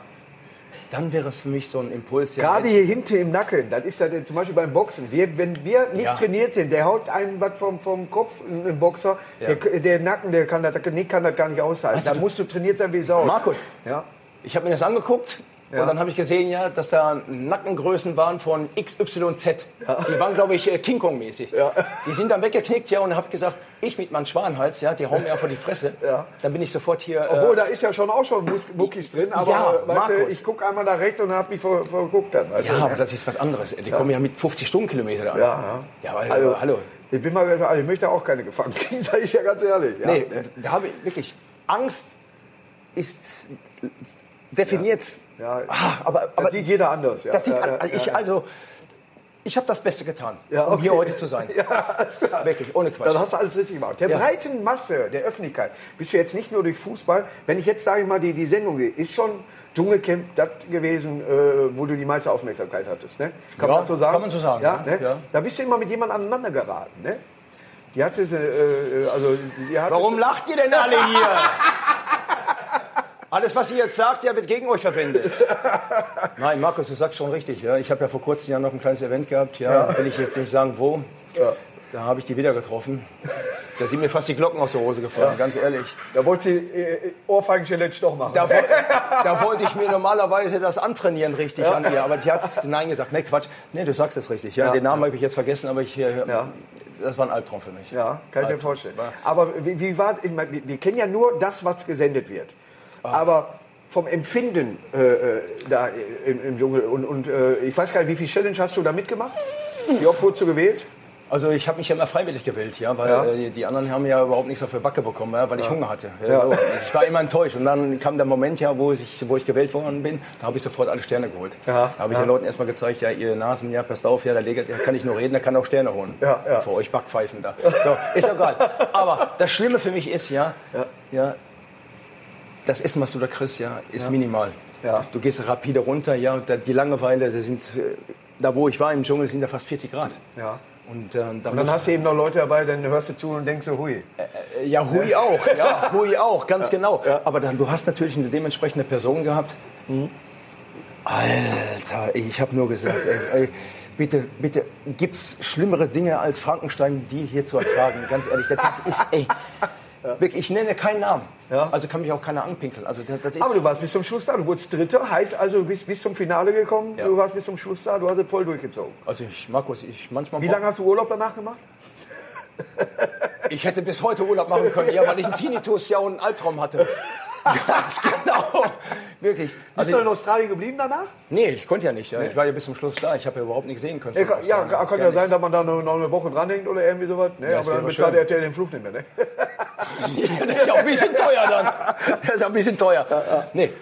Speaker 2: Dann wäre es für mich so ein Impuls. Ja,
Speaker 1: Gerade hier hinten im Nacken, das ist ja der- zum Beispiel beim Boxen. Wir, wenn wir nicht
Speaker 2: Ja.
Speaker 1: trainiert sind, der haut einen was vom, vom Kopf, ein Boxer,
Speaker 2: Ja.
Speaker 1: der, der Nacken, der kann das, der Knick kann das gar nicht aushalten.
Speaker 2: Weißt
Speaker 1: Da musst du trainiert sein wie Sau.
Speaker 2: Markus,
Speaker 1: Ja.
Speaker 2: ich habe mir das angeguckt
Speaker 1: Ja.
Speaker 2: und dann habe ich gesehen, ja, dass da Nackengrößen waren von XYZ. Die waren, glaube ich, äh, King Kong-mäßig.
Speaker 1: Ja.
Speaker 2: Die sind dann weggeknickt, ja, und habe gesagt, ich mit meinem Schwanenhals, ja, die hauen mir vor die Fresse.
Speaker 1: Ja.
Speaker 2: Dann bin ich sofort hier. äh,
Speaker 1: Obwohl, da ist ja schon auch schon Muckis drin, aber
Speaker 2: Ja,
Speaker 1: äh, weißt du, ich gucke einmal nach rechts und habe mich ver, verguckt dann. Weißt
Speaker 2: ja,
Speaker 1: du?
Speaker 2: aber das ist was anderes. Die kommen ja mit 50 Stundenkilometer an.
Speaker 1: ja, ja.
Speaker 2: Ja, aber,
Speaker 1: Also,
Speaker 2: hallo.
Speaker 1: Ich bin mal also ich möchte auch keine gefangen kriegen, sage ich ja ganz ehrlich. Ja.
Speaker 2: Nee, da habe ich wirklich Angst ist definiert.
Speaker 1: Ja.
Speaker 2: Ah, aber,
Speaker 1: das
Speaker 2: aber
Speaker 1: sieht jeder anders. Ja.
Speaker 2: das sieht
Speaker 1: ja, ja,
Speaker 2: also ich
Speaker 1: ja.
Speaker 2: also ich habe das Beste getan,
Speaker 1: Ja,
Speaker 2: um hier
Speaker 1: okay.
Speaker 2: heute zu sein.
Speaker 1: Ja.
Speaker 2: Wirklich, ohne Quatsch.
Speaker 1: Dann hast du alles richtig gemacht. Der
Speaker 2: Ja.
Speaker 1: breiten Masse der Öffentlichkeit bist du jetzt nicht nur durch Fußball. Wenn ich jetzt sage ich mal, die, die Sendung ist schon Dschungelcamp das gewesen, äh, wo du die meiste Aufmerksamkeit hattest. Ne? Kann
Speaker 2: Ja,
Speaker 1: man so sagen?
Speaker 2: kann man so sagen,
Speaker 1: Ja,
Speaker 2: ja.
Speaker 1: ne?
Speaker 2: Ja.
Speaker 1: Da bist du immer mit jemandem aneinander geraten. Ne? Die hatte, äh, also die hatte,
Speaker 2: Warum lacht ihr denn alle hier? Alles, was ihr jetzt sagt, ja, wird gegen euch verwendet. Nein, Markus, du sagst schon richtig. Ja. Ich habe ja vor kurzem ja noch ein kleines Event gehabt. Ja, Will ich jetzt nicht sagen, wo.
Speaker 1: Ja.
Speaker 2: Da habe ich die wieder getroffen. Da sind mir fast die Glocken aus der Hose gefallen, ganz ehrlich.
Speaker 1: Da wollte sie äh, Ohrfeigen-Challenge doch machen.
Speaker 2: Da, da wollte ich mir normalerweise das antrainieren richtig an ihr, aber die hat Nein gesagt. Nee, Quatsch. Nee, du sagst es richtig. Ja,
Speaker 1: Ja.
Speaker 2: Den Namen habe ich jetzt vergessen, aber ich, äh,
Speaker 1: Ja.
Speaker 2: das war ein Albtraum für mich.
Speaker 1: Ja, kann ich mir vorstellen. Aber wie, wie war, ich meine, wir, wir kennen ja nur das, was gesendet wird. Aber vom Empfinden äh, äh, da im, im Dschungel. Und, und äh, ich weiß gar nicht, wie viel Challenge hast du da mitgemacht? Wie oft wurdest du gewählt?
Speaker 2: Also ich habe mich ja immer freiwillig gewählt, ja, weil
Speaker 1: Ja.
Speaker 2: äh, die anderen haben ja überhaupt nichts auf der Backe bekommen, ja, weil ich Hunger hatte. Ja,
Speaker 1: Ja.
Speaker 2: so. Ich war immer enttäuscht und dann kam der Moment, ja, wo ich, wo ich gewählt worden bin, da habe ich sofort alle Sterne geholt.
Speaker 1: Ja,
Speaker 2: Da habe ich
Speaker 1: ja.
Speaker 2: den Leuten erstmal gezeigt, ja, ihr Nasen, ja, passt auf, ja, der kann nicht nur reden, der kann auch Sterne holen.
Speaker 1: Ja, ja.
Speaker 2: Für euch Backpfeifen da. So, ist egal. Aber das Schlimme für mich ist, ja, ja, das Essen, was du da kriegst, ja, ist minimal.
Speaker 1: Ja.
Speaker 2: Du gehst rapide runter, ja, und die Langeweile, das sind, äh, da wo ich war im Dschungel, sind da fast 40 Grad.
Speaker 1: Ja.
Speaker 2: Und, äh, da
Speaker 1: Und dann hast du eben noch Leute dabei, dann hörst du zu und denkst so, hui.
Speaker 2: Äh, Ja, Hui auch, ja, Hui auch, ganz genau. Aber dann, du hast natürlich eine dementsprechende Person gehabt. Alter, ich habe nur gesagt, ey, ey, bitte, bitte, gibt's schlimmere Dinge als Frankenstein, die hier zu ertragen? Ganz ehrlich, das ist, ey, wirklich, ich nenne keinen Namen.
Speaker 1: Ja.
Speaker 2: Also kann mich auch keiner anpinkeln. Also
Speaker 1: Aber du warst bis zum Schluss da, du wurdest Dritter, heißt also, du bist bis zum Finale gekommen,
Speaker 2: Ja.
Speaker 1: du warst bis zum Schluss da, du hast es voll durchgezogen.
Speaker 2: also ich, Markus, ich manchmal.
Speaker 1: Wie lange hast du Urlaub danach gemacht?
Speaker 2: Ich hätte bis heute Urlaub machen können, ja, weil ich einen Tinnitus ja und einen Albtraum hatte. Ganz genau. Wirklich.
Speaker 1: Bist
Speaker 2: Also,
Speaker 1: du in Australien geblieben danach?
Speaker 2: Nee, ich konnte ja nicht. Ja. Ich war ja bis zum Schluss da. Ich habe ja überhaupt nichts sehen können.
Speaker 1: Ja, kann, ja, kann ja sein,
Speaker 2: nichts.
Speaker 1: dass man da noch, eine Woche dranhängt oder irgendwie sowas. Ne?
Speaker 2: das
Speaker 1: aber dann bezahlt
Speaker 2: schön.
Speaker 1: RTL den Flug nicht mehr. Ne?
Speaker 2: Ja, das ist ja auch ein bisschen teuer dann. Das ist ja ein bisschen teuer. Nee.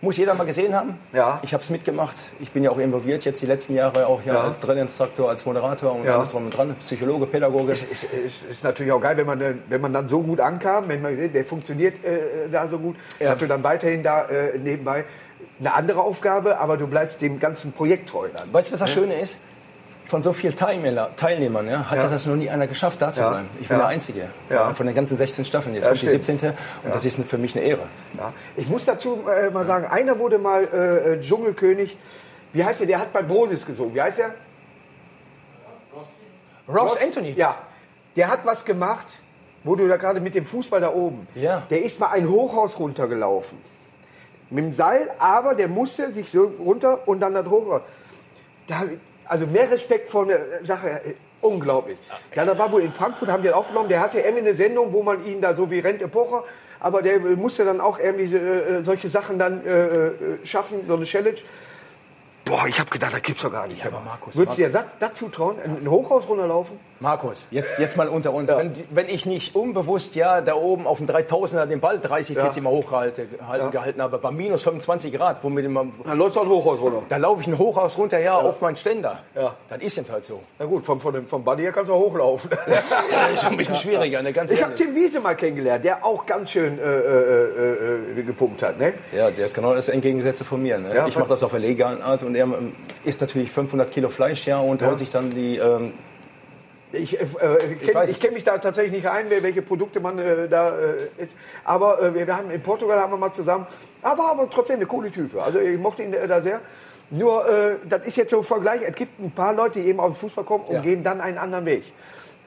Speaker 2: Muss jeder mal gesehen haben.
Speaker 1: Ja.
Speaker 2: Ich habe es mitgemacht. Ich bin ja auch involviert jetzt die letzten Jahre auch ja,
Speaker 1: Ja.
Speaker 2: als Drillinstruktor, als Moderator und
Speaker 1: Ja.
Speaker 2: alles drum und dran. Psychologe, Pädagoge.
Speaker 1: ist, ist, ist natürlich auch geil, wenn man, dann- wenn man dann so gut ankam, wenn man sieht, der funktioniert äh, da so gut,
Speaker 2: Ja.
Speaker 1: hast du dann weiterhin da äh, nebenbei eine andere Aufgabe, aber du bleibst dem ganzen Projekt treu dann.
Speaker 2: Weißt du, was das Schöne ist? Von so vielen Teilnehmer, Teilnehmern ja, hat
Speaker 1: Ja.
Speaker 2: das noch nie einer geschafft, da zu
Speaker 1: Ja.
Speaker 2: bleiben. Ich bin
Speaker 1: Ja.
Speaker 2: der Einzige.
Speaker 1: Ja.
Speaker 2: Von den ganzen 16 Staffeln. Jetzt
Speaker 1: Ja,
Speaker 2: die
Speaker 1: stimmt.
Speaker 2: 17. Und das ist für mich eine Ehre.
Speaker 1: Ich muss dazu äh, mal sagen, einer wurde mal äh, äh, Dschungelkönig. Wie heißt der? Der hat bei Brosis gesungen. Wie heißt der?
Speaker 2: Ross, Anthony.
Speaker 1: Ja. Der hat was gemacht, wo du da gerade mit dem Fußball da oben.
Speaker 2: Ja.
Speaker 1: Der ist mal ein Hochhaus runtergelaufen. Mit dem Seil, aber der musste sich so runter und dann das Hochhaus. Da, also mehr Respekt vor der Sache. äh, Unglaublich. Ja, da war wohl in Frankfurt, haben die aufgenommen. Der hatte irgendwie eine Sendung, wo man ihn da so wie Rente Pocher, aber der äh, musste dann auch irgendwie äh, solche Sachen dann äh, äh, schaffen, so eine Challenge. Boah, ich habe gedacht, das gibt's doch gar nicht.
Speaker 2: aber Markus,
Speaker 1: Würdest du dir das, das zutrauen? Ein ein Hochhaus runterlaufen?
Speaker 2: Markus, jetzt, jetzt mal unter uns. Wenn, wenn ich nicht unbewusst ja da oben auf dem 3000er den Ball 30, 40 Mal hochgehalten halten, gehalten habe, bei minus 25 Grad, womit immer,
Speaker 1: Dann läufst du ein Hochhaus runter.
Speaker 2: da laufe ich ein Hochhaus runter, ja, auf meinen Ständer.
Speaker 1: Ja.
Speaker 2: Das ist eben halt so.
Speaker 1: Na gut, vom, vom, vom Buddy her kannst du auch hochlaufen.
Speaker 2: Das ist schon ein bisschen schwieriger, ne, ganz
Speaker 1: Ich habe. Tim Wiese mal kennengelernt, der auch ganz schön äh, äh, äh, gepumpt hat. Ne?
Speaker 2: Ja, der ist genau das Entgegengesetze von mir. Ne?
Speaker 1: Ja,
Speaker 2: ich mache das auf der legalen Art und er ähm, isst natürlich 500 Kilo Fleisch, ja, und holt sich dann die, ähm,
Speaker 1: Ich, äh, kenne
Speaker 2: es.
Speaker 1: kenn mich da tatsächlich nicht ein, welche Produkte man äh, da äh, ist. Aber äh, wir, wir haben in Portugal haben wir mal zusammen. Er war aber trotzdem eine coole Type. Also ich mochte ihn äh, da sehr. Nur, äh, das ist jetzt so ein Vergleich. Es gibt ein paar Leute, die eben aus dem Fußball kommen und
Speaker 2: Ja.
Speaker 1: gehen dann einen anderen Weg.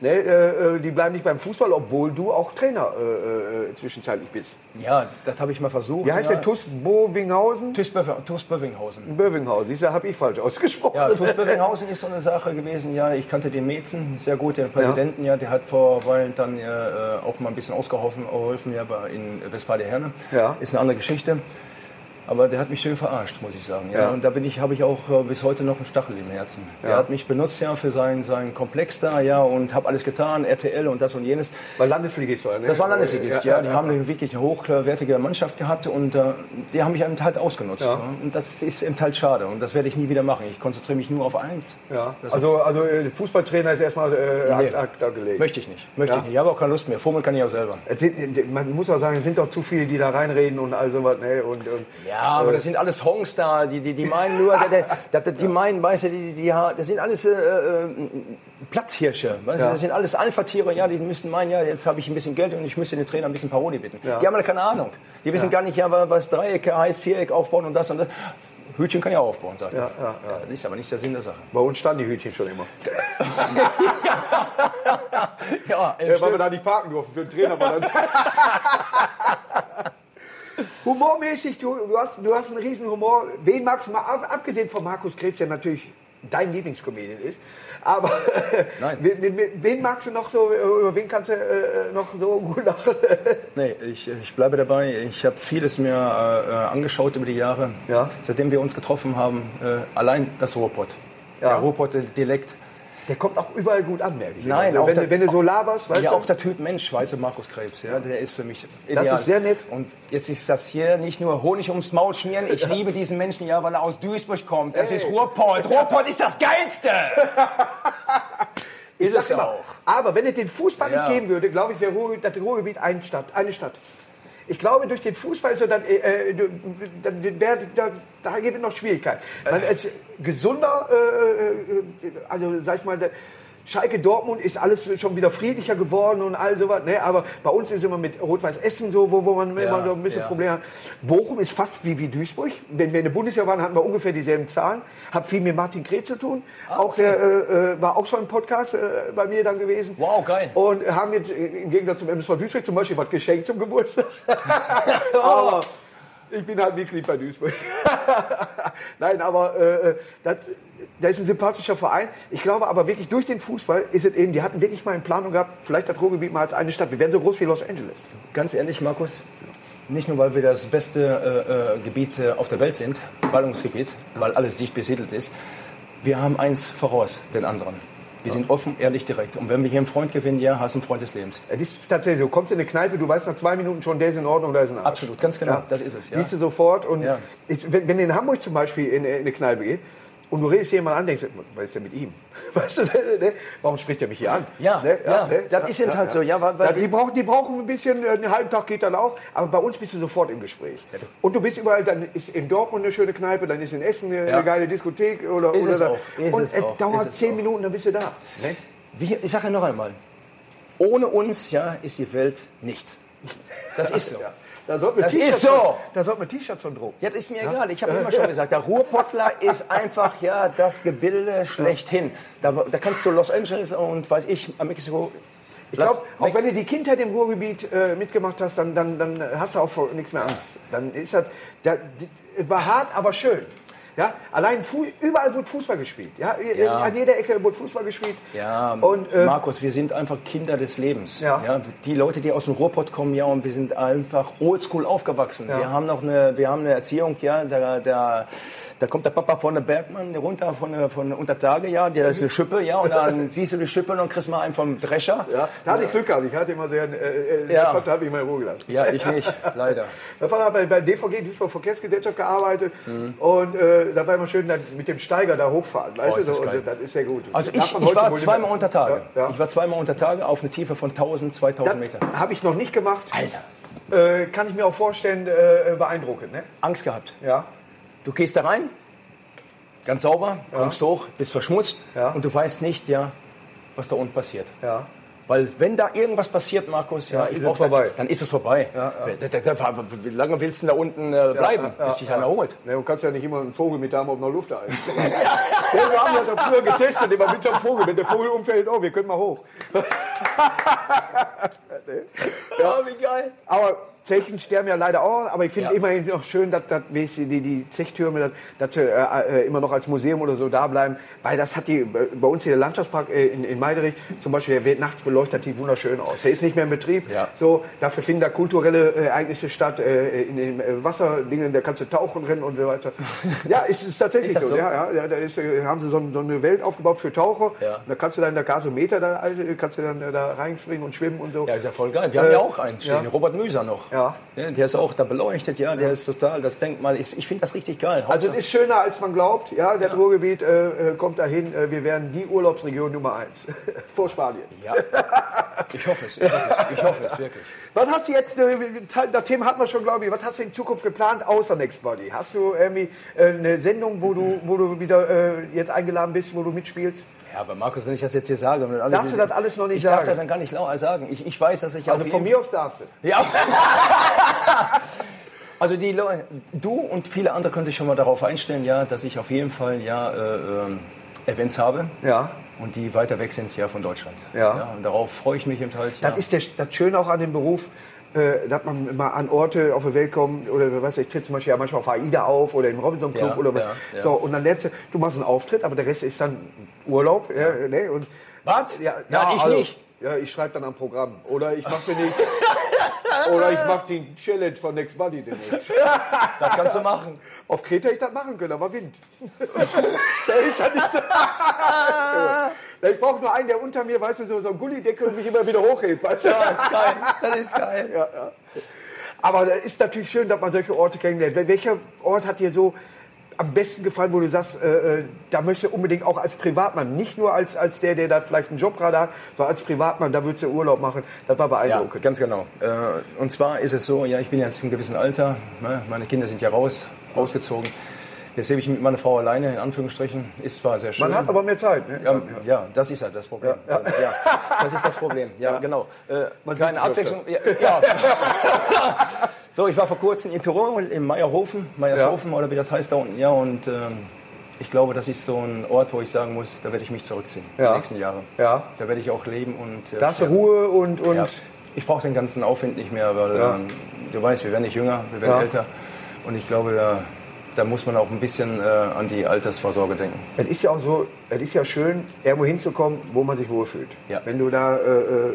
Speaker 1: Ne, äh, äh, die bleiben nicht beim Fußball, obwohl du auch Trainer äh, äh, zwischenzeitlich bist.
Speaker 2: ja, das habe ich mal versucht.
Speaker 1: Wie heißt
Speaker 2: ja.
Speaker 1: der? TuS Bovinghausen?
Speaker 2: TuS Böf- TuS Bövinghausen.
Speaker 1: Bövinghausen, siehst du, habe ich falsch ausgesprochen.
Speaker 2: Ja, TuS Bövinghausen ist so eine Sache gewesen. Ja, ich kannte den Metzen sehr gut, den Präsidenten. Ja, der hat vor Weilen dann ja, äh, auch mal ein bisschen ausgeholfen, geholfen, ja, in Westfalia-Herne.
Speaker 1: Ja.
Speaker 2: Ist eine andere Geschichte. Aber der hat mich schön verarscht, muss ich sagen. Ja.
Speaker 1: Ja.
Speaker 2: Und da bin ich, habe ich auch äh, bis heute noch einen Stachel im Herzen. Der
Speaker 1: Ja.
Speaker 2: hat mich benutzt ja für seinen, seinen Komplex da, ja, und habe alles getan, RTL und das und jenes.
Speaker 1: Weil Landesligist war, ne?
Speaker 2: Das war Landesligist, ja. Die haben eine wirklich eine hochwertige Mannschaft gehabt und äh, die haben mich eben halt ausgenutzt.
Speaker 1: Ja.
Speaker 2: Ja. Und das ist eben halt schade und das werde ich nie wieder machen. Ich konzentriere mich nur auf eins.
Speaker 1: Ja.
Speaker 2: Das
Speaker 1: Also, also äh, Fußballtrainer ist erstmal äh,
Speaker 2: Nee.
Speaker 1: acta gelegt.
Speaker 2: Möchte ich nicht. Möchte
Speaker 1: Ja.
Speaker 2: ich nicht. Ich habe auch keine Lust mehr. Fummeln kann ich auch selber.
Speaker 1: Sind, man muss auch sagen, es sind doch zu viele, die da reinreden und all sowas. Ne? Und, und,
Speaker 2: Ja, aber das sind alles Hongs da, die, die, die meinen nur, der, der, die meinen, weißt du, die, die, die, das sind alles äh, äh, Platzhirsche, weißt du,
Speaker 1: Ja.
Speaker 2: das sind alles Alpha-Tiere, ja, die müssten meinen, ja, jetzt habe ich ein bisschen Geld und ich müsste den Trainer ein bisschen Paroli bitten.
Speaker 1: Ja.
Speaker 2: Die haben alle keine Ahnung. Die wissen gar nicht, ja, was Dreiecke heißt, Viereck aufbauen und das und das. Hütchen kann ja auch aufbauen, sagt
Speaker 1: Ja, ja, ja.
Speaker 2: Das ist aber nicht der Sinn der Sache.
Speaker 1: bei uns standen die Hütchen schon immer.
Speaker 2: Ja,
Speaker 1: Äh, weil wir da nicht parken durften. Für den Trainer war das. Humormäßig, du, du, hast, du hast einen riesen Humor. Wen magst du mal, ab, abgesehen von Markus Krebs, der natürlich dein Lieblingscomedian ist. Aber Nein. wen, wen, magst du noch so, über wen kannst du äh, noch so gut lachen?
Speaker 2: nee, ich, ich bleibe dabei. Ich habe vieles mir äh, angeschaut über die Jahre, ja. seitdem wir uns getroffen haben. Äh, allein das Ruhrpott. Ja. Der Ruhrpott-Dialekt
Speaker 1: der kommt auch überall gut an, merke ich.
Speaker 2: Nein, also,
Speaker 1: wenn,
Speaker 2: der,
Speaker 1: wenn, du so laberst,
Speaker 2: weißt ja, du? auch der Typ Mensch, weißt du, Markus Krebs, ja, der ist für mich
Speaker 1: ideal. Das ist sehr nett.
Speaker 2: Und jetzt ist das hier nicht nur Honig ums Maul schmieren. Ich liebe diesen Menschen ja, weil er aus Duisburg kommt. Das Ey. ist Ruhrpott. Ruhrpott ist das Geilste!
Speaker 1: ist es immer, auch. Aber wenn es den Fußball ja. nicht geben würde, glaube ich, wäre das Ruhrgebiet eine Stadt. Eine Stadt. Ich glaube, durch den Fußball ist so, dann, äh, äh dann wär, da, da gibt es noch Schwierigkeiten. Man, als gesunder, äh, äh, also sag ich mal, Schalke Dortmund ist alles schon wieder friedlicher geworden und all sowas. Ne? Aber bei uns ist immer mit Rot-Weiß Essen so, wo, wo man ja, immer so ein bisschen ja. Probleme hat. Bochum ist fast wie, wie Duisburg. Wenn wir in der Bundesliga waren, hatten wir ungefähr dieselben Zahlen. Hab viel mit Martin Kret zu tun. Ah, auch der äh, äh, war auch schon im Podcast äh, bei mir dann gewesen.
Speaker 2: Wow, geil.
Speaker 1: Und haben jetzt äh, im Gegensatz zum MSV Duisburg zum Beispiel was geschenkt zum Geburtstag. Aber ich bin halt Mitglied bei Duisburg. Nein, aber äh, äh das, das ist ein sympathischer Verein. Ich glaube aber wirklich durch den Fußball ist es eben, die hatten wirklich mal eine Planung gehabt, vielleicht das Ruhrgebiet mal als eine Stadt. Wir werden so groß wie Los Angeles.
Speaker 2: Ganz ehrlich, Markus, nicht nur, weil wir das beste äh, äh, Gebiet äh, auf der Welt sind, Ballungsgebiet, weil alles dicht besiedelt ist. Wir haben eins voraus den anderen. Wir sind offen, ehrlich, direkt. Und wenn wir hier einen Freund gewinnen, ja, hast du einen Freund des Lebens.
Speaker 1: Es ist tatsächlich so. Du kommst in eine Kneipe, du weißt nach zwei Minuten schon, der ist in Ordnung, der ist in Ordnung.
Speaker 2: Absolut, ganz genau. Ja. Das ist es.
Speaker 1: Ja. Siehst du sofort. Und ja. ich, wenn, wenn du in Hamburg zum Beispiel in, in eine Kneipe geht, und du redest jemand an, denkst, was ist denn mit ihm? Weißt du, ne? warum spricht er mich hier an?
Speaker 2: Ja,
Speaker 1: ne?
Speaker 2: ja, ne? das ist eben halt so. Ja,
Speaker 1: weil, weil die, brauchen, die brauchen ein bisschen, äh, einen halben Tag geht dann auch, aber bei uns bist du sofort im Gespräch. Und du bist überall, dann ist in Dortmund eine schöne Kneipe, dann ist in Essen eine, geile Diskothek oder,
Speaker 2: ist
Speaker 1: oder
Speaker 2: es auch. Ist
Speaker 1: und es, es dauert zehn Minuten, dann bist du da. Ne?
Speaker 2: Wie, ich sage ja noch einmal, ohne uns ja, ist die Welt nichts. Das ist so.
Speaker 1: Da sollte das ist so. da man T-Shirts von drucken.
Speaker 2: Ja, das ist mir ja? egal. Ich habe immer schon gesagt, der Ruhrpottler ist einfach ja das Gebilde schlechthin. Da, da kannst du Los Angeles und weiß ich, Mexiko
Speaker 1: ich glaube, auch wenn du die Kindheit im Ruhrgebiet äh, mitgemacht hast, dann, dann, dann hast du auch vor nichts mehr Angst. Dann ist das, da, die, war hart, aber schön. Ja, allein Fu überall wird Fußball gespielt. Ja? ja? an jeder Ecke wird Fußball gespielt.
Speaker 2: Ja, und, äh, Markus, wir sind einfach Kinder des Lebens. Ja. ja. Die Leute, die aus dem Ruhrpott kommen, ja, und wir sind einfach oldschool aufgewachsen. Ja. Wir haben noch eine, wir haben eine Erziehung, ja, der, der da kommt der Papa von der Bergmann runter von, der, von unter Tage, ja, der ist eine Schippe, ja, und dann siehst du die Schippe und dann kriegst du mal einen vom Drescher.
Speaker 1: Ja, da hatte ich Glück gehabt. Ich hatte immer sehr, äh, äh, ja. habe ich mal in Ruhe gelassen.
Speaker 2: Ja, ich nicht, leider.
Speaker 1: Da war bei, bei DVG, Duisburg Verkehrsgesellschaft gearbeitet mhm. und äh, da war immer schön dann mit dem Steiger da hochfahren, weißt oh, du, so, und das ist sehr gut.
Speaker 2: Also ich, ich war zweimal unter Tage. Ja, ja. Ich war zweimal unter Tage auf eine Tiefe von 1000, 2000 Meter.
Speaker 1: Habe ich noch nicht gemacht.
Speaker 2: Alter.
Speaker 1: Äh, kann ich mir auch vorstellen, äh, beeindruckend. Ne?
Speaker 2: Angst gehabt.
Speaker 1: Ja.
Speaker 2: Du gehst da rein, ganz sauber, kommst ja. hoch, bist verschmutzt ja. und du weißt nicht, ja, was da unten passiert.
Speaker 1: Ja.
Speaker 2: Weil wenn da irgendwas passiert, Markus, ja,
Speaker 1: ist es vorbei.
Speaker 2: dann ist es vorbei. Ja, ja. Wie lange willst du da unten äh, bleiben, bis dich einer holt?
Speaker 1: Ja, du kannst ja nicht immer einen Vogel mit haben, ob noch Luft da ist. wir haben ja früher getestet, immer mit einem Vogel. Wenn der Vogel umfällt, oh, wir können mal hoch. ja, wie geil. Aber Zechen sterben ja leider auch, aber ich finde ja. immerhin noch schön, dass, dass die, die Zechtürme dass, dass äh, äh, immer noch als Museum oder so da bleiben, weil das hat die bei uns hier der Landschaftspark äh, in, in Meiderich zum Beispiel, der wird nachts beleuchtet, sieht wunderschön aus. Der ist nicht mehr in Betrieb, ja. so dafür finden da kulturelle äh, Ereignisse statt, äh, in den äh, Wasserdingen, da kannst du tauchen rennen und so weiter. ja, ist, ist tatsächlich ist so. so. Ja, ja, da ist, haben sie so, so, eine Welt aufgebaut für Taucher. Ja. Da kannst du dann der Gasometer da, kannst du dann da reinspringen und schwimmen und so.
Speaker 2: Ja, ist ja voll geil. Wir haben ja auch einen stehen, Robert Müser noch.
Speaker 1: Ja.
Speaker 2: ja. Der ist auch da beleuchtet, ja, der ja. ist total, das Denkmal, ich, ich finde das richtig geil.
Speaker 1: Also es ist schöner, als man glaubt, ja, der ja. Ruhrgebiet äh, äh kommt dahin, äh, wir werden die Urlaubsregion Nummer eins vor Spanien.
Speaker 2: Ja, ich hoffe es, ich hoffe es, ich hoffe es wirklich.
Speaker 1: Was hast du jetzt, äh, das Thema hatten wir schon, glaube ich, was hast du in Zukunft geplant, außer Nextbody? Hast du irgendwie eine Sendung, wo du, wo du wieder jetzt eingeladen bist, wo du mitspielst?
Speaker 2: Ja, aber Markus, wenn ich das jetzt hier sage... Und
Speaker 1: alles darfst du das alles noch nicht
Speaker 2: ich
Speaker 1: sagen?
Speaker 2: Ich darf das dann gar nicht sagen. Ich, ich weiß, dass ich...
Speaker 1: Also von mir aus darfst du.
Speaker 2: Ja. also die Leute, du und viele andere können sich schon mal darauf einstellen, ja, dass ich auf jeden Fall ja äh, äh, Events habe.
Speaker 1: Ja.
Speaker 2: Und die weiter weg sind ja von Deutschland.
Speaker 1: Ja. ja
Speaker 2: und darauf freue ich mich halt.
Speaker 1: Ja. Das ist der, das Schöne auch an dem Beruf äh, dass man mal an Orte auf der Welt kommt oder was ich tritt zum Beispiel ja manchmal auf AIDA auf oder im Robinson Club
Speaker 2: Ja,
Speaker 1: oder
Speaker 2: ja, ja.
Speaker 1: so und dann lernst du, du machst einen Auftritt, aber der Rest ist dann Urlaub, ja, ne? Und
Speaker 2: Was?
Speaker 1: Ja,
Speaker 2: Nein, ich
Speaker 1: also,
Speaker 2: nicht.
Speaker 1: Ja, ich schreibe dann am Programm oder ich mache den nächsten oder ich mache die Challenge von Next Buddy demnächst.
Speaker 2: Das kannst du machen.
Speaker 1: Auf Kreta hätte ich das machen können, aber Wind. da ist das nicht. Ja, ich brauche nur einen, der unter mir, weißt du, so, so ein Gullideckel und mich immer wieder hochhebt. Weißt du?
Speaker 2: Das ist geil. Das ist geil.
Speaker 1: Ja, ja. Aber da ist natürlich schön, dass man solche Orte kennenlernt. Wel- Welcher Ort hat dir so am besten gefallen, wo du sagst, äh, äh, da möchtest du unbedingt auch als Privatmann, nicht nur als, als der, der da vielleicht einen Job gerade hat, sondern als Privatmann, da würdest du Urlaub machen. Das war
Speaker 2: Ja,
Speaker 1: beeindruckend.
Speaker 2: ganz genau. Äh, Und zwar ist es so, ja, ich bin jetzt im gewissen Alter, ne, meine Kinder sind ja raus, ausgezogen. Jetzt lebe ich mit meiner Frau alleine, in Anführungsstrichen. Ist zwar sehr schön.
Speaker 1: Man hat aber mehr Zeit. Ne?
Speaker 2: ja, ja, das ist halt das Problem. Ja, das ist das Problem. Ja, genau. Äh,
Speaker 1: Man
Speaker 2: keine Abwechslung. Ja, ja. so, ich war vor kurzem in Tirol, in Meierhofen, Meiershofen oder wie das heißt da unten. Ja, und ähm, ich glaube, das ist so ein Ort, wo ich sagen muss, da werde ich mich zurückziehen.
Speaker 1: Ja.
Speaker 2: Die nächsten Jahre.
Speaker 1: Ja.
Speaker 2: Da werde ich auch leben und. äh,
Speaker 1: Da hast du. Ruhe und, und
Speaker 2: Ja. Ich brauche den ganzen Aufwind nicht mehr, weil
Speaker 1: Ja.
Speaker 2: ähm, du weißt, wir werden nicht jünger, wir werden
Speaker 1: Ja.
Speaker 2: älter. Und ich glaube, da, da muss man auch ein bisschen äh, an die Altersvorsorge denken.
Speaker 1: Es ist ja auch so, es ist ja schön, irgendwo hinzukommen, wo man sich wohlfühlt.
Speaker 2: Ja.
Speaker 1: Wenn du da, äh, äh,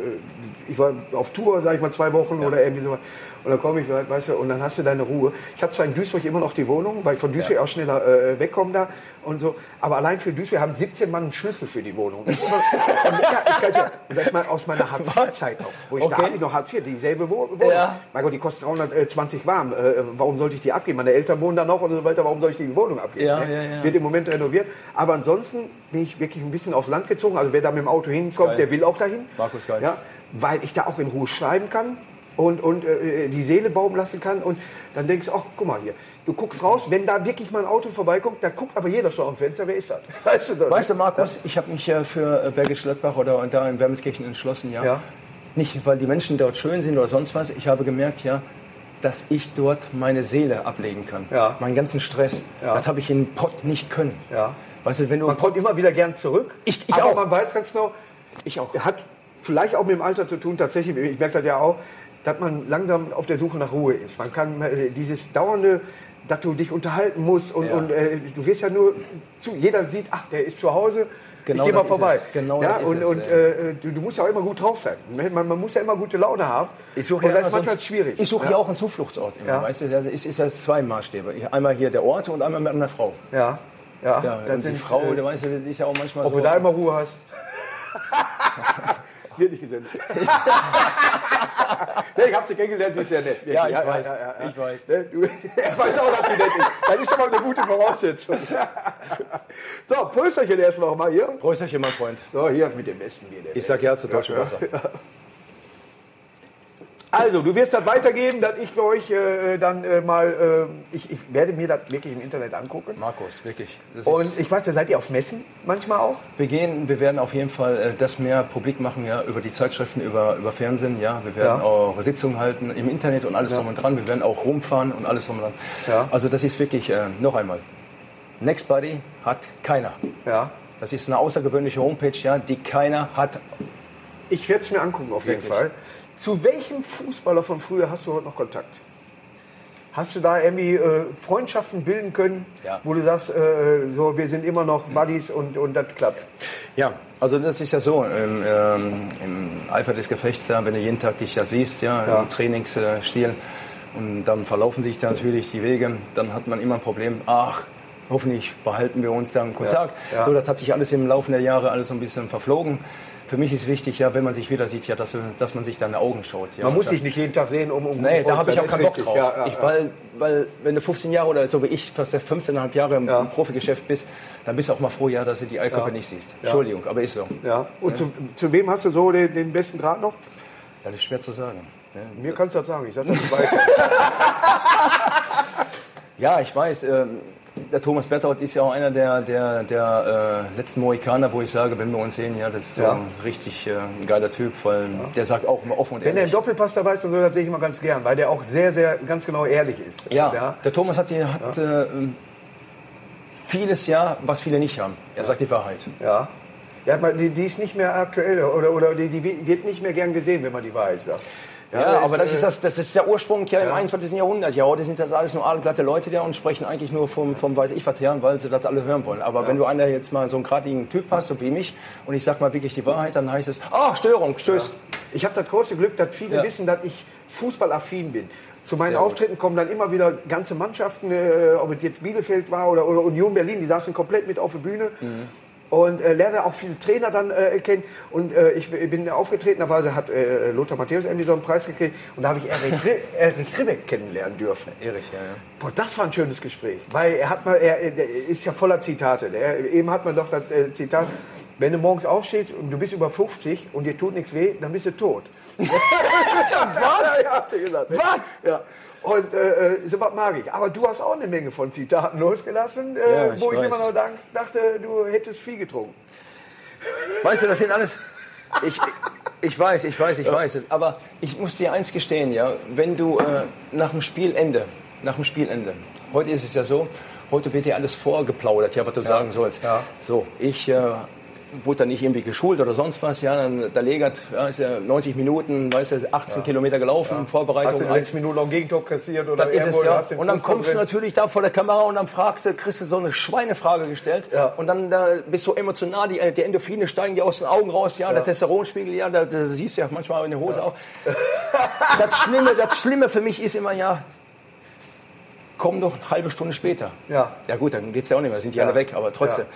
Speaker 1: ich war auf Tour, sag ich mal, zwei Wochen oder irgendwie so, und dann komme ich, weißt du, und dann hast du deine Ruhe. Ich habe zwar in Duisburg immer noch die Wohnung, weil ich von Duisburg auch schneller äh, wegkomme da und so, aber allein für Duisburg haben 17 Mann einen Schlüssel für die Wohnung. Und, ja, ich kann ja, das mal aus meiner Hartz-IV-Zeit noch, wo ich da
Speaker 2: Okay.
Speaker 1: habe ich noch Hartz IV, dieselbe Wo- Wohnung.
Speaker 2: Ja.
Speaker 1: Mein Gott, die kostet 320 warm. Äh, warum sollte ich die abgeben? Meine Eltern wohnen da noch und so weiter. Warum soll ich die Wohnung abgeben?
Speaker 2: Ja,
Speaker 1: ne?
Speaker 2: ja.
Speaker 1: Wird im Moment renoviert. Aber ansonsten bin ich wirklich ein bisschen aufs Land gezogen. Also wer da mit dem Auto hinkommt,
Speaker 2: Geil.
Speaker 1: der will auch dahin.
Speaker 2: Markus, geil.
Speaker 1: Ja, weil ich da auch in Ruhe schreiben kann und, und äh, die Seele baumen lassen kann. Und dann denkst du, ach, guck mal hier. Du guckst raus, wenn da wirklich mal ein Auto vorbeikommt, da guckt aber jeder schon auf dem Fenster, wer ist das? Weißt du, das?
Speaker 2: Weißt du, Markus, ich habe mich ja für äh, Bergisch Gladbach oder da in Wermelskirchen entschlossen, ja.
Speaker 1: Ja.
Speaker 2: Nicht, weil die Menschen dort schön sind oder sonst was. Ich habe gemerkt, ja, dass ich dort meine Seele ablegen kann.
Speaker 1: Ja.
Speaker 2: Meinen ganzen Stress.
Speaker 1: Ja.
Speaker 2: Das habe ich in Pott nicht können.
Speaker 1: Ja.
Speaker 2: Weißt du, wenn du
Speaker 1: Man kommt immer wieder gern zurück.
Speaker 2: Ich- ich
Speaker 1: aber
Speaker 2: auch.
Speaker 1: man weiß ganz genau,
Speaker 2: Ich auch.
Speaker 1: hat vielleicht auch mit dem Alter zu tun, tatsächlich, ich merke das ja auch, dass man langsam auf der Suche nach Ruhe ist. Man kann äh, dieses dauernde, dass du dich unterhalten musst und,
Speaker 2: Ja.
Speaker 1: und äh, du wirst ja nur zu, jeder sieht, ach, der ist zu Hause,
Speaker 2: Genau
Speaker 1: ich gehe mal vorbei.
Speaker 2: es. Genau
Speaker 1: ja, und
Speaker 2: es,
Speaker 1: und
Speaker 2: ja.
Speaker 1: äh, du, du musst ja auch immer gut drauf sein. Man, man muss ja immer gute Laune haben.
Speaker 2: Ich suche
Speaker 1: und
Speaker 2: ja
Speaker 1: das ist manchmal schwierig.
Speaker 2: Ich suche
Speaker 1: ja.
Speaker 2: ja auch einen Zufluchtsort immer,
Speaker 1: Ja.
Speaker 2: weißt du, da ist, ja zwei Maßstäbe. Einmal hier der Ort und einmal mit einer Frau.
Speaker 1: Ja, ja.
Speaker 2: Ja,
Speaker 1: dann
Speaker 2: die
Speaker 1: sind,
Speaker 2: Frau,
Speaker 1: äh,
Speaker 2: du weißt die ist ja auch manchmal
Speaker 1: ob
Speaker 2: so.
Speaker 1: du da immer Ruhe hast. Wird nicht gesendet. nee, ich hab sie kennengelernt, die ist sehr nett.
Speaker 2: Ja, ich weiß, ich weiß.
Speaker 1: Ne, Du, er weiß auch, dass sie nett ist. Das ist schon mal eine gute Voraussetzung. so, Prösterchen erstmal noch mal hier.
Speaker 2: Prösterchen, mein Freund.
Speaker 1: So, hier mit dem besten Bier.
Speaker 2: Ich sag ja zu deutschem Wasser.
Speaker 1: Also, du wirst das weitergeben, dass ich für euch äh, dann äh, mal, äh, ich, ich werde mir das wirklich im Internet angucken.
Speaker 2: Markus, wirklich.
Speaker 1: Und ich weiß ja, seid ihr auf Messen manchmal auch?
Speaker 2: wir gehen, wir werden auf jeden Fall äh, das mehr publik machen, ja, über die Zeitschriften, über, über Fernsehen, ja. Wir werden
Speaker 1: Ja.
Speaker 2: auch Sitzungen halten im Internet und alles drum und dran. Wir werden auch rumfahren und alles drum und dran.
Speaker 1: Ja.
Speaker 2: Also das ist wirklich, äh, noch einmal, Nextbody hat keiner.
Speaker 1: Ja.
Speaker 2: Das ist eine außergewöhnliche Homepage, ja, die keiner hat.
Speaker 1: Ich werde es mir angucken, auf jeden
Speaker 2: Wirklich?
Speaker 1: Fall. Zu welchem Fußballer von früher hast du heute noch Kontakt? Hast du da irgendwie äh, Freundschaften bilden können,
Speaker 2: Ja.
Speaker 1: wo du sagst, äh, so, wir sind immer noch Buddies und, und das klappt?
Speaker 2: Ja, also das ist ja so, im, ähm, im Eifer des Gefechts, ja, wenn du jeden Tag dich da siehst, ja,
Speaker 1: Ja.
Speaker 2: im Trainingsstil, und dann verlaufen sich da natürlich die Wege, dann hat man immer ein Problem, ach, hoffentlich behalten wir uns da in Kontakt.
Speaker 1: Ja.
Speaker 2: So, das hat sich alles im Laufe der Jahre alles so ein bisschen verflogen. Für mich ist wichtig, ja, wenn man sich wieder sieht, ja, dass, dass man sich die Augen schaut. Ja,
Speaker 1: Man muss sich nicht jeden Tag sehen, um, um
Speaker 2: Nee, da habe ich auch keinen. Bock drauf. ich,
Speaker 1: Ja, ja,
Speaker 2: weil, weil, wenn du 15 Jahre oder so wie ich, fast 15,5 Jahre im
Speaker 1: Ja.
Speaker 2: Profigeschäft bist, dann bist du auch mal froh, ja, dass du die Eilköppe nicht siehst. Entschuldigung, aber ist so.
Speaker 1: ja. Und Zu, zu wem hast du so den, den besten Draht noch?
Speaker 2: Ja, das ist schwer zu sagen. Ja.
Speaker 1: Mir kannst du das sagen, ich sag das weiter.
Speaker 2: Ja, ich weiß. Ähm, der Thomas Berthold ist ja auch einer der, der, der äh, letzten Mohikaner, wo ich sage, wenn wir uns sehen, ja, das ist so
Speaker 1: Ja.
Speaker 2: ein richtig äh, ein geiler Typ, weil der sagt auch immer offen und
Speaker 1: Wenn er im
Speaker 2: ehrlich.
Speaker 1: Doppelpass dabei ist und so, das sehe ich immer ganz gern, weil der auch sehr, sehr ganz genau ehrlich ist.
Speaker 2: ja, der Thomas hat, die, hat äh, vieles ja, was viele nicht haben. Er sagt die Wahrheit.
Speaker 1: Ja. Ja, die, die ist nicht mehr aktuell oder, oder die, die wird nicht mehr gern gesehen, wenn man die Wahrheit sagt.
Speaker 2: Ja, ja aber das, ist das, das ist der Ursprung ja im 21. Jahrhundert. Ja, heute sind das alles nur aalglatte Leute da und sprechen eigentlich nur vom, vom weiß ich was her, weil sie das alle hören wollen. Aber wenn du einer jetzt mal so einen gradigen Typ hast, so wie mich, und ich sag mal wirklich die Wahrheit, dann heißt es, ah, Störung, tschüss.
Speaker 1: Ich habe das große Glück, dass viele wissen, dass ich fußballaffin bin. Zu meinen Sehr Auftritten gut. kommen dann immer wieder ganze Mannschaften, äh, ob es jetzt Bielefeld war oder, oder Union Berlin, die saßen komplett mit auf der Bühne. Mhm und äh, lerne auch viele Trainer dann äh, kennen. Und äh, ich bin aufgetreten, da war, hat äh, Lothar Matthäus irgendwie so einen Preis gekriegt und da habe ich Erich, Erich Ribbeck kennenlernen dürfen. Erich, ja, ja. Boah, das war ein schönes Gespräch, weil er hat mal, er, er ist ja voller Zitate. Er, eben hat man doch das äh, Zitat, wenn du morgens aufstehst und du bist über 50 und dir tut nichts weh, dann bist du tot. Was? Ja, gesagt. Was? Ja. Und äh, äh, so was mag ich. Aber du hast auch eine Menge von Zitaten losgelassen, äh, ja, ich wo weiß. ich immer noch dachte, du hättest viel getrunken.
Speaker 2: Weißt du, das sind alles. Ich, ich weiß, ich weiß, ich weiß. Aber ich muss dir eins gestehen, ja. Wenn du äh, nach dem Spielende, nach dem Spielende, heute ist es ja so, heute wird dir alles vorgeplaudert, ja, was du ja. sagen sollst. Ja. So, ich äh, wurde dann nicht irgendwie geschult oder sonst was. Ja, dann, der Legert ja, ist ja 90 Minuten, weißt du, 18 ja. Kilometer gelaufen, ja. Vorbereitung. Hast
Speaker 1: du 90 Minuten noch Gegentor kassiert oder
Speaker 2: ist es, ja. Und dann kommst du natürlich da vor der Kamera und dann fragst du, kriegst du so eine Schweinefrage gestellt. Ja. Und dann da bist du emotional, die, die Endorphine steigen dir aus den Augen raus, ja, der Testosteronspiegel, ja, da, da siehst du ja manchmal in der Hose auch. das, Schlimme, das Schlimme für mich ist immer, ja, komm doch eine halbe Stunde später. Ja. Ja gut, dann geht's ja auch nicht mehr, sind die alle weg, aber trotzdem.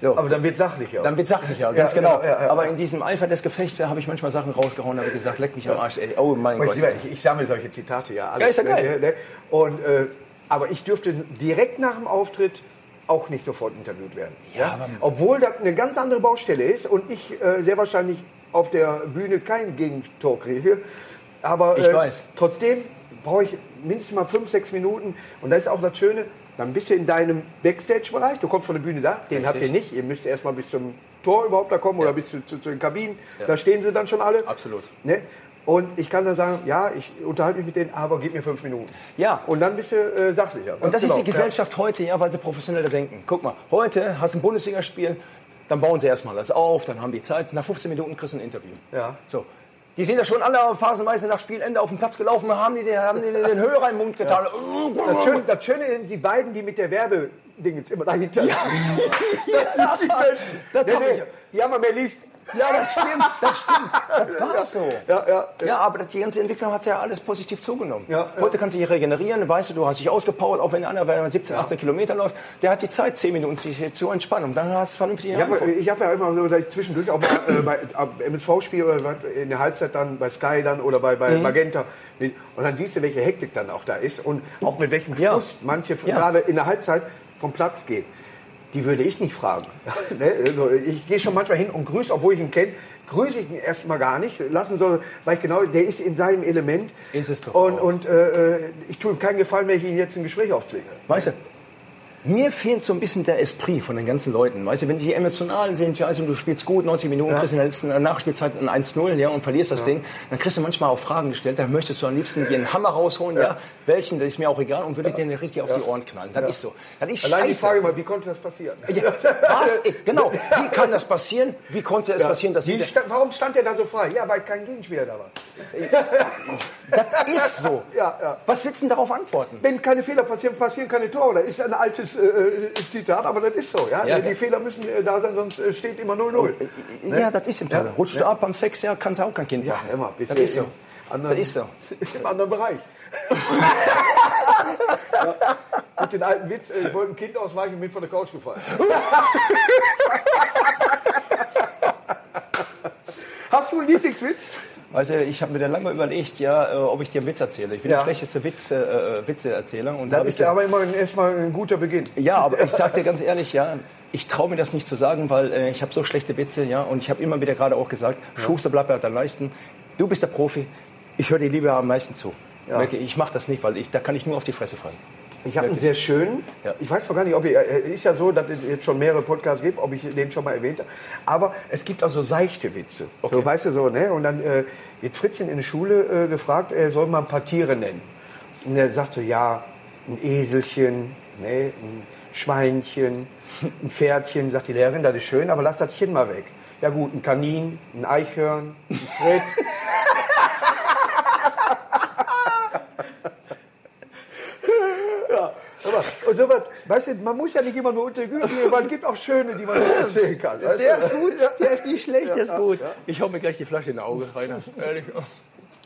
Speaker 1: So. Aber dann wird sachlicher.
Speaker 2: Dann wird sachlicher, ganz genau. genau. Ja, ja, Aber in diesem Eifer des Gefechts habe ich manchmal Sachen rausgehauen, da habe ich gesagt, leck mich am Arsch, ey. Oh mein Gott.
Speaker 1: Ich, ich, sammle solche Zitate ja. Alles, ja, ist ja geil. Ne, ne? Und, äh, aber ich dürfte direkt nach dem Auftritt auch nicht sofort interviewt werden. Ja, Obwohl das eine ganz andere Baustelle ist und ich äh, sehr wahrscheinlich auf der Bühne kein Gegentor kriege. Aber äh, trotzdem brauche ich mindestens mal fünf, sechs Minuten. Und da ist auch das Schöne, dann bist du in deinem Backstage-Bereich, du kommst von der Bühne da, den Richtig. habt ihr nicht. Ihr müsst erstmal bis zum Tor überhaupt da kommen ja. oder bis zu, zu, zu den Kabinen. Ja. Da stehen sie dann schon alle.
Speaker 2: Absolut.
Speaker 1: Ne? Und ich kann dann sagen, ja, ich unterhalte mich mit denen, aber gib mir fünf Minuten.
Speaker 2: Ja.
Speaker 1: Und dann bist du äh, sachlicher.
Speaker 2: Und das genau. ist die Gesellschaft ja. heute, ja, weil sie professioneller denken. Guck mal, heute hast du ein Bundesligaspiel, dann bauen sie erstmal das auf, dann haben die Zeit, nach 15 Minuten kriegst du ein Interview. Ja. So. Die sind ja schon alle phasenweise nach Spielende auf dem Platz gelaufen, haben die, haben die den Hörer im Mund getan.
Speaker 1: Ja. Das, Schöne, das Schöne sind die beiden, die mit der Werbedingens immer dahinter ja. Das sind die Besten. Das nee, nee. Die haben mehr Licht.
Speaker 2: Ja, das stimmt, das stimmt. Das war ja, so. Ja, ja, ja. ja, aber die ganze Entwicklung hat ja alles positiv zugenommen. Ja, Heute kannst du dich regenerieren, weißt du, du hast dich ausgepowert, auch wenn der andere 17, 18 Kilometer läuft, der hat die Zeit, 10 Minuten sich zu entspannen und dann hast du vernünftig
Speaker 1: ja, Ich habe ja immer so, zwischendurch auch bei, äh, bei MSV-Spiel oder in der Halbzeit dann bei Sky dann oder bei, bei mhm. Magenta und dann siehst du, welche Hektik dann auch da ist und auch mit welchem Frust manche gerade in der Halbzeit vom Platz gehen die würde ich nicht fragen. Ne? Also, ich gehe schon manchmal hin und grüße, obwohl ich ihn kenne, grüße ich ihn erstmal gar nicht. Lassen soll, weil ich genau, der ist in seinem Element.
Speaker 2: Ist es doch.
Speaker 1: Und, und äh, äh, ich tue ihm keinen Gefallen, wenn ich ihn jetzt ein Gespräch aufzwinge.
Speaker 2: Weißt du, mir fehlt so ein bisschen der Esprit von den ganzen Leuten. Weißt du, wenn die emotional sind, ja, also du spielst gut, 90 Minuten, ja. kriegst in der letzten Nachspielzeit ein 1-0, ja, und verlierst das ja. Ding, dann kriegst du manchmal auch Fragen gestellt, dann möchtest du am liebsten dir einen Hammer rausholen, ja, ja welchen, das ist mir auch egal, und würde dir richtig auf die Ohren knallen. Das ist so. Das ist
Speaker 1: Allein die Frage mal, wie konnte das passieren?
Speaker 2: was? Genau, wie kann das passieren? Wie konnte es passieren, dass
Speaker 1: wie sta warum stand er da so frei? Ja, weil kein Gegenspieler da war.
Speaker 2: das ist so. Ja, ja. Was willst du denn darauf antworten?
Speaker 1: Wenn keine Fehler passieren, passieren keine Tore. Das ist ein altes äh, äh Zitat, aber das ist so. Ja? ja die Fehler müssen äh, da sein, sonst äh, steht immer 0-0.
Speaker 2: Ne? Ja, das ist im Fall. Ja. Rutscht du ab am Sex, ja, kannst du auch kein Kind machen. Ja, immer. Das ist so.
Speaker 1: Anderen, das ist so. Im anderen Bereich. ja, mit den alten Witz, ich wollte ein Kind ausweichen und bin von der Couch gefallen. Hast du einen Lieblingswitz?
Speaker 2: Du, ich habe mir dann lange überlegt, ja, äh, ob ich dir einen Witz erzähle. Ich bin ja. der schlechteste Witz, äh, äh Witzeerzähler.
Speaker 1: Und das ist ja aber immer erstmal ein guter Beginn.
Speaker 2: Ja, aber ich sag dir ganz ehrlich, ja, ich traue mir das nicht zu sagen, weil äh, ich habe so schlechte Witze, ja, und ich habe immer wieder gerade auch gesagt, ja. Schuster bleibt bei deinen Leisten. Du bist der Profi, ich höre dir lieber am meisten zu. Ja. Ich mache das nicht, weil ich, da kann ich nur auf die Fresse fallen.
Speaker 1: Ich habe einen sehr schönen. Ja. Ich weiß doch gar nicht, ob ich, äh, ist ja so, dass es jetzt schon mehrere Podcasts gibt, ob ich den schon mal erwähnt habe. Aber es gibt auch so seichte Witze. Okay. So, weißt du so, ne? Und dann äh, wird Fritzchen in der Schule äh, gefragt, er soll mal ein paar Tiere nennen. Und er sagt so, ja, ein Eselchen, ne, ein Schweinchen, ein Pferdchen. Sagt die Lehrerin, das ist schön, aber lass das Kind mal weg. Ja gut, ein Kanin, ein Eichhörn, ein Fred. sowas, weißt du, man muss ja nicht immer nur unter die Güte gehen, man gibt auch schöne, die man erzählen kann. weißt
Speaker 2: Der
Speaker 1: du?
Speaker 2: ist gut, der ist nicht schlecht, der ist gut. Ich hau mir gleich die Flasche in die Auge, Rainer. Ehrlich.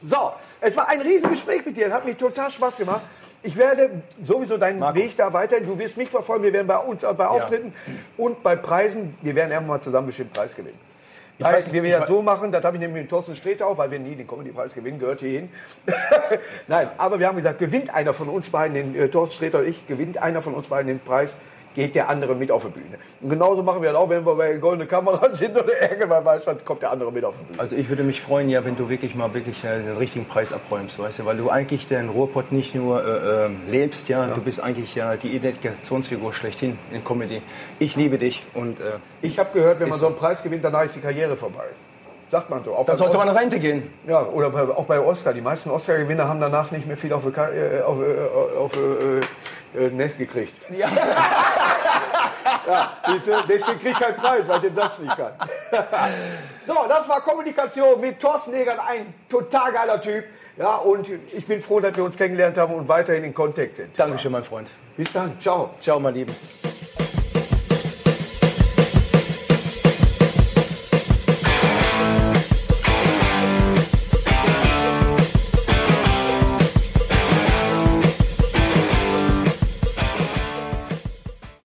Speaker 1: So, es war ein Riesengespräch mit dir, hat mich total Spaß gemacht. Ich werde sowieso deinen
Speaker 2: Marco.
Speaker 1: Weg da weiterhin, du wirst mich verfolgen, wir werden bei uns, bei Auftritten und bei Preisen, wir werden irgendwann mal zusammen bestimmt Preis gewinnen. Ich wie wir das so machen, das habe ich nämlich mit Thorsten Sträter auch, weil wir nie den Comedy-Preis gewinnen, gehört hier hin. Nein, aber wir haben gesagt, gewinnt einer von uns beiden, den äh, Thorsten Sträter und ich, gewinnt einer von uns beiden den Preis, geht der andere mit auf die Bühne. Und genauso machen wir das auch, wenn wir bei Goldene Kamera sind oder irgendwann weiß man, kommt der andere mit auf die Bühne.
Speaker 2: Also ich würde mich freuen, ja, wenn du wirklich mal wirklich äh, den richtigen Preis abräumst, weißt du, weil du eigentlich den Ruhrpott nicht nur äh, äh, lebst, ja, du bist eigentlich ja die Identifikationsfigur schlechthin in Comedy. Ich liebe dich und äh,
Speaker 1: Ich habe gehört, wenn man so einen Preis gewinnt, danach ist die Karriere vorbei. Sagt man so. Auch
Speaker 2: dann sollte man in Rente gehen.
Speaker 1: Ja, oder bei, auch bei Oscar. Die meisten Oscar-Gewinner haben danach nicht mehr viel auf, äh, auf, äh, auf äh, äh, ne, gekriegt. Ja. ja deswegen krieg ich keinen Preis, weil ich den Satz nicht kann. so, das war Kommunikation mit Thorsten Negert, ein total geiler Typ. Ja, und ich bin froh, dass wir uns kennengelernt haben und weiterhin in Kontakt sind.
Speaker 2: Dankeschön, mein Freund.
Speaker 1: Bis dann. Ciao.
Speaker 2: Ciao, mein Lieben.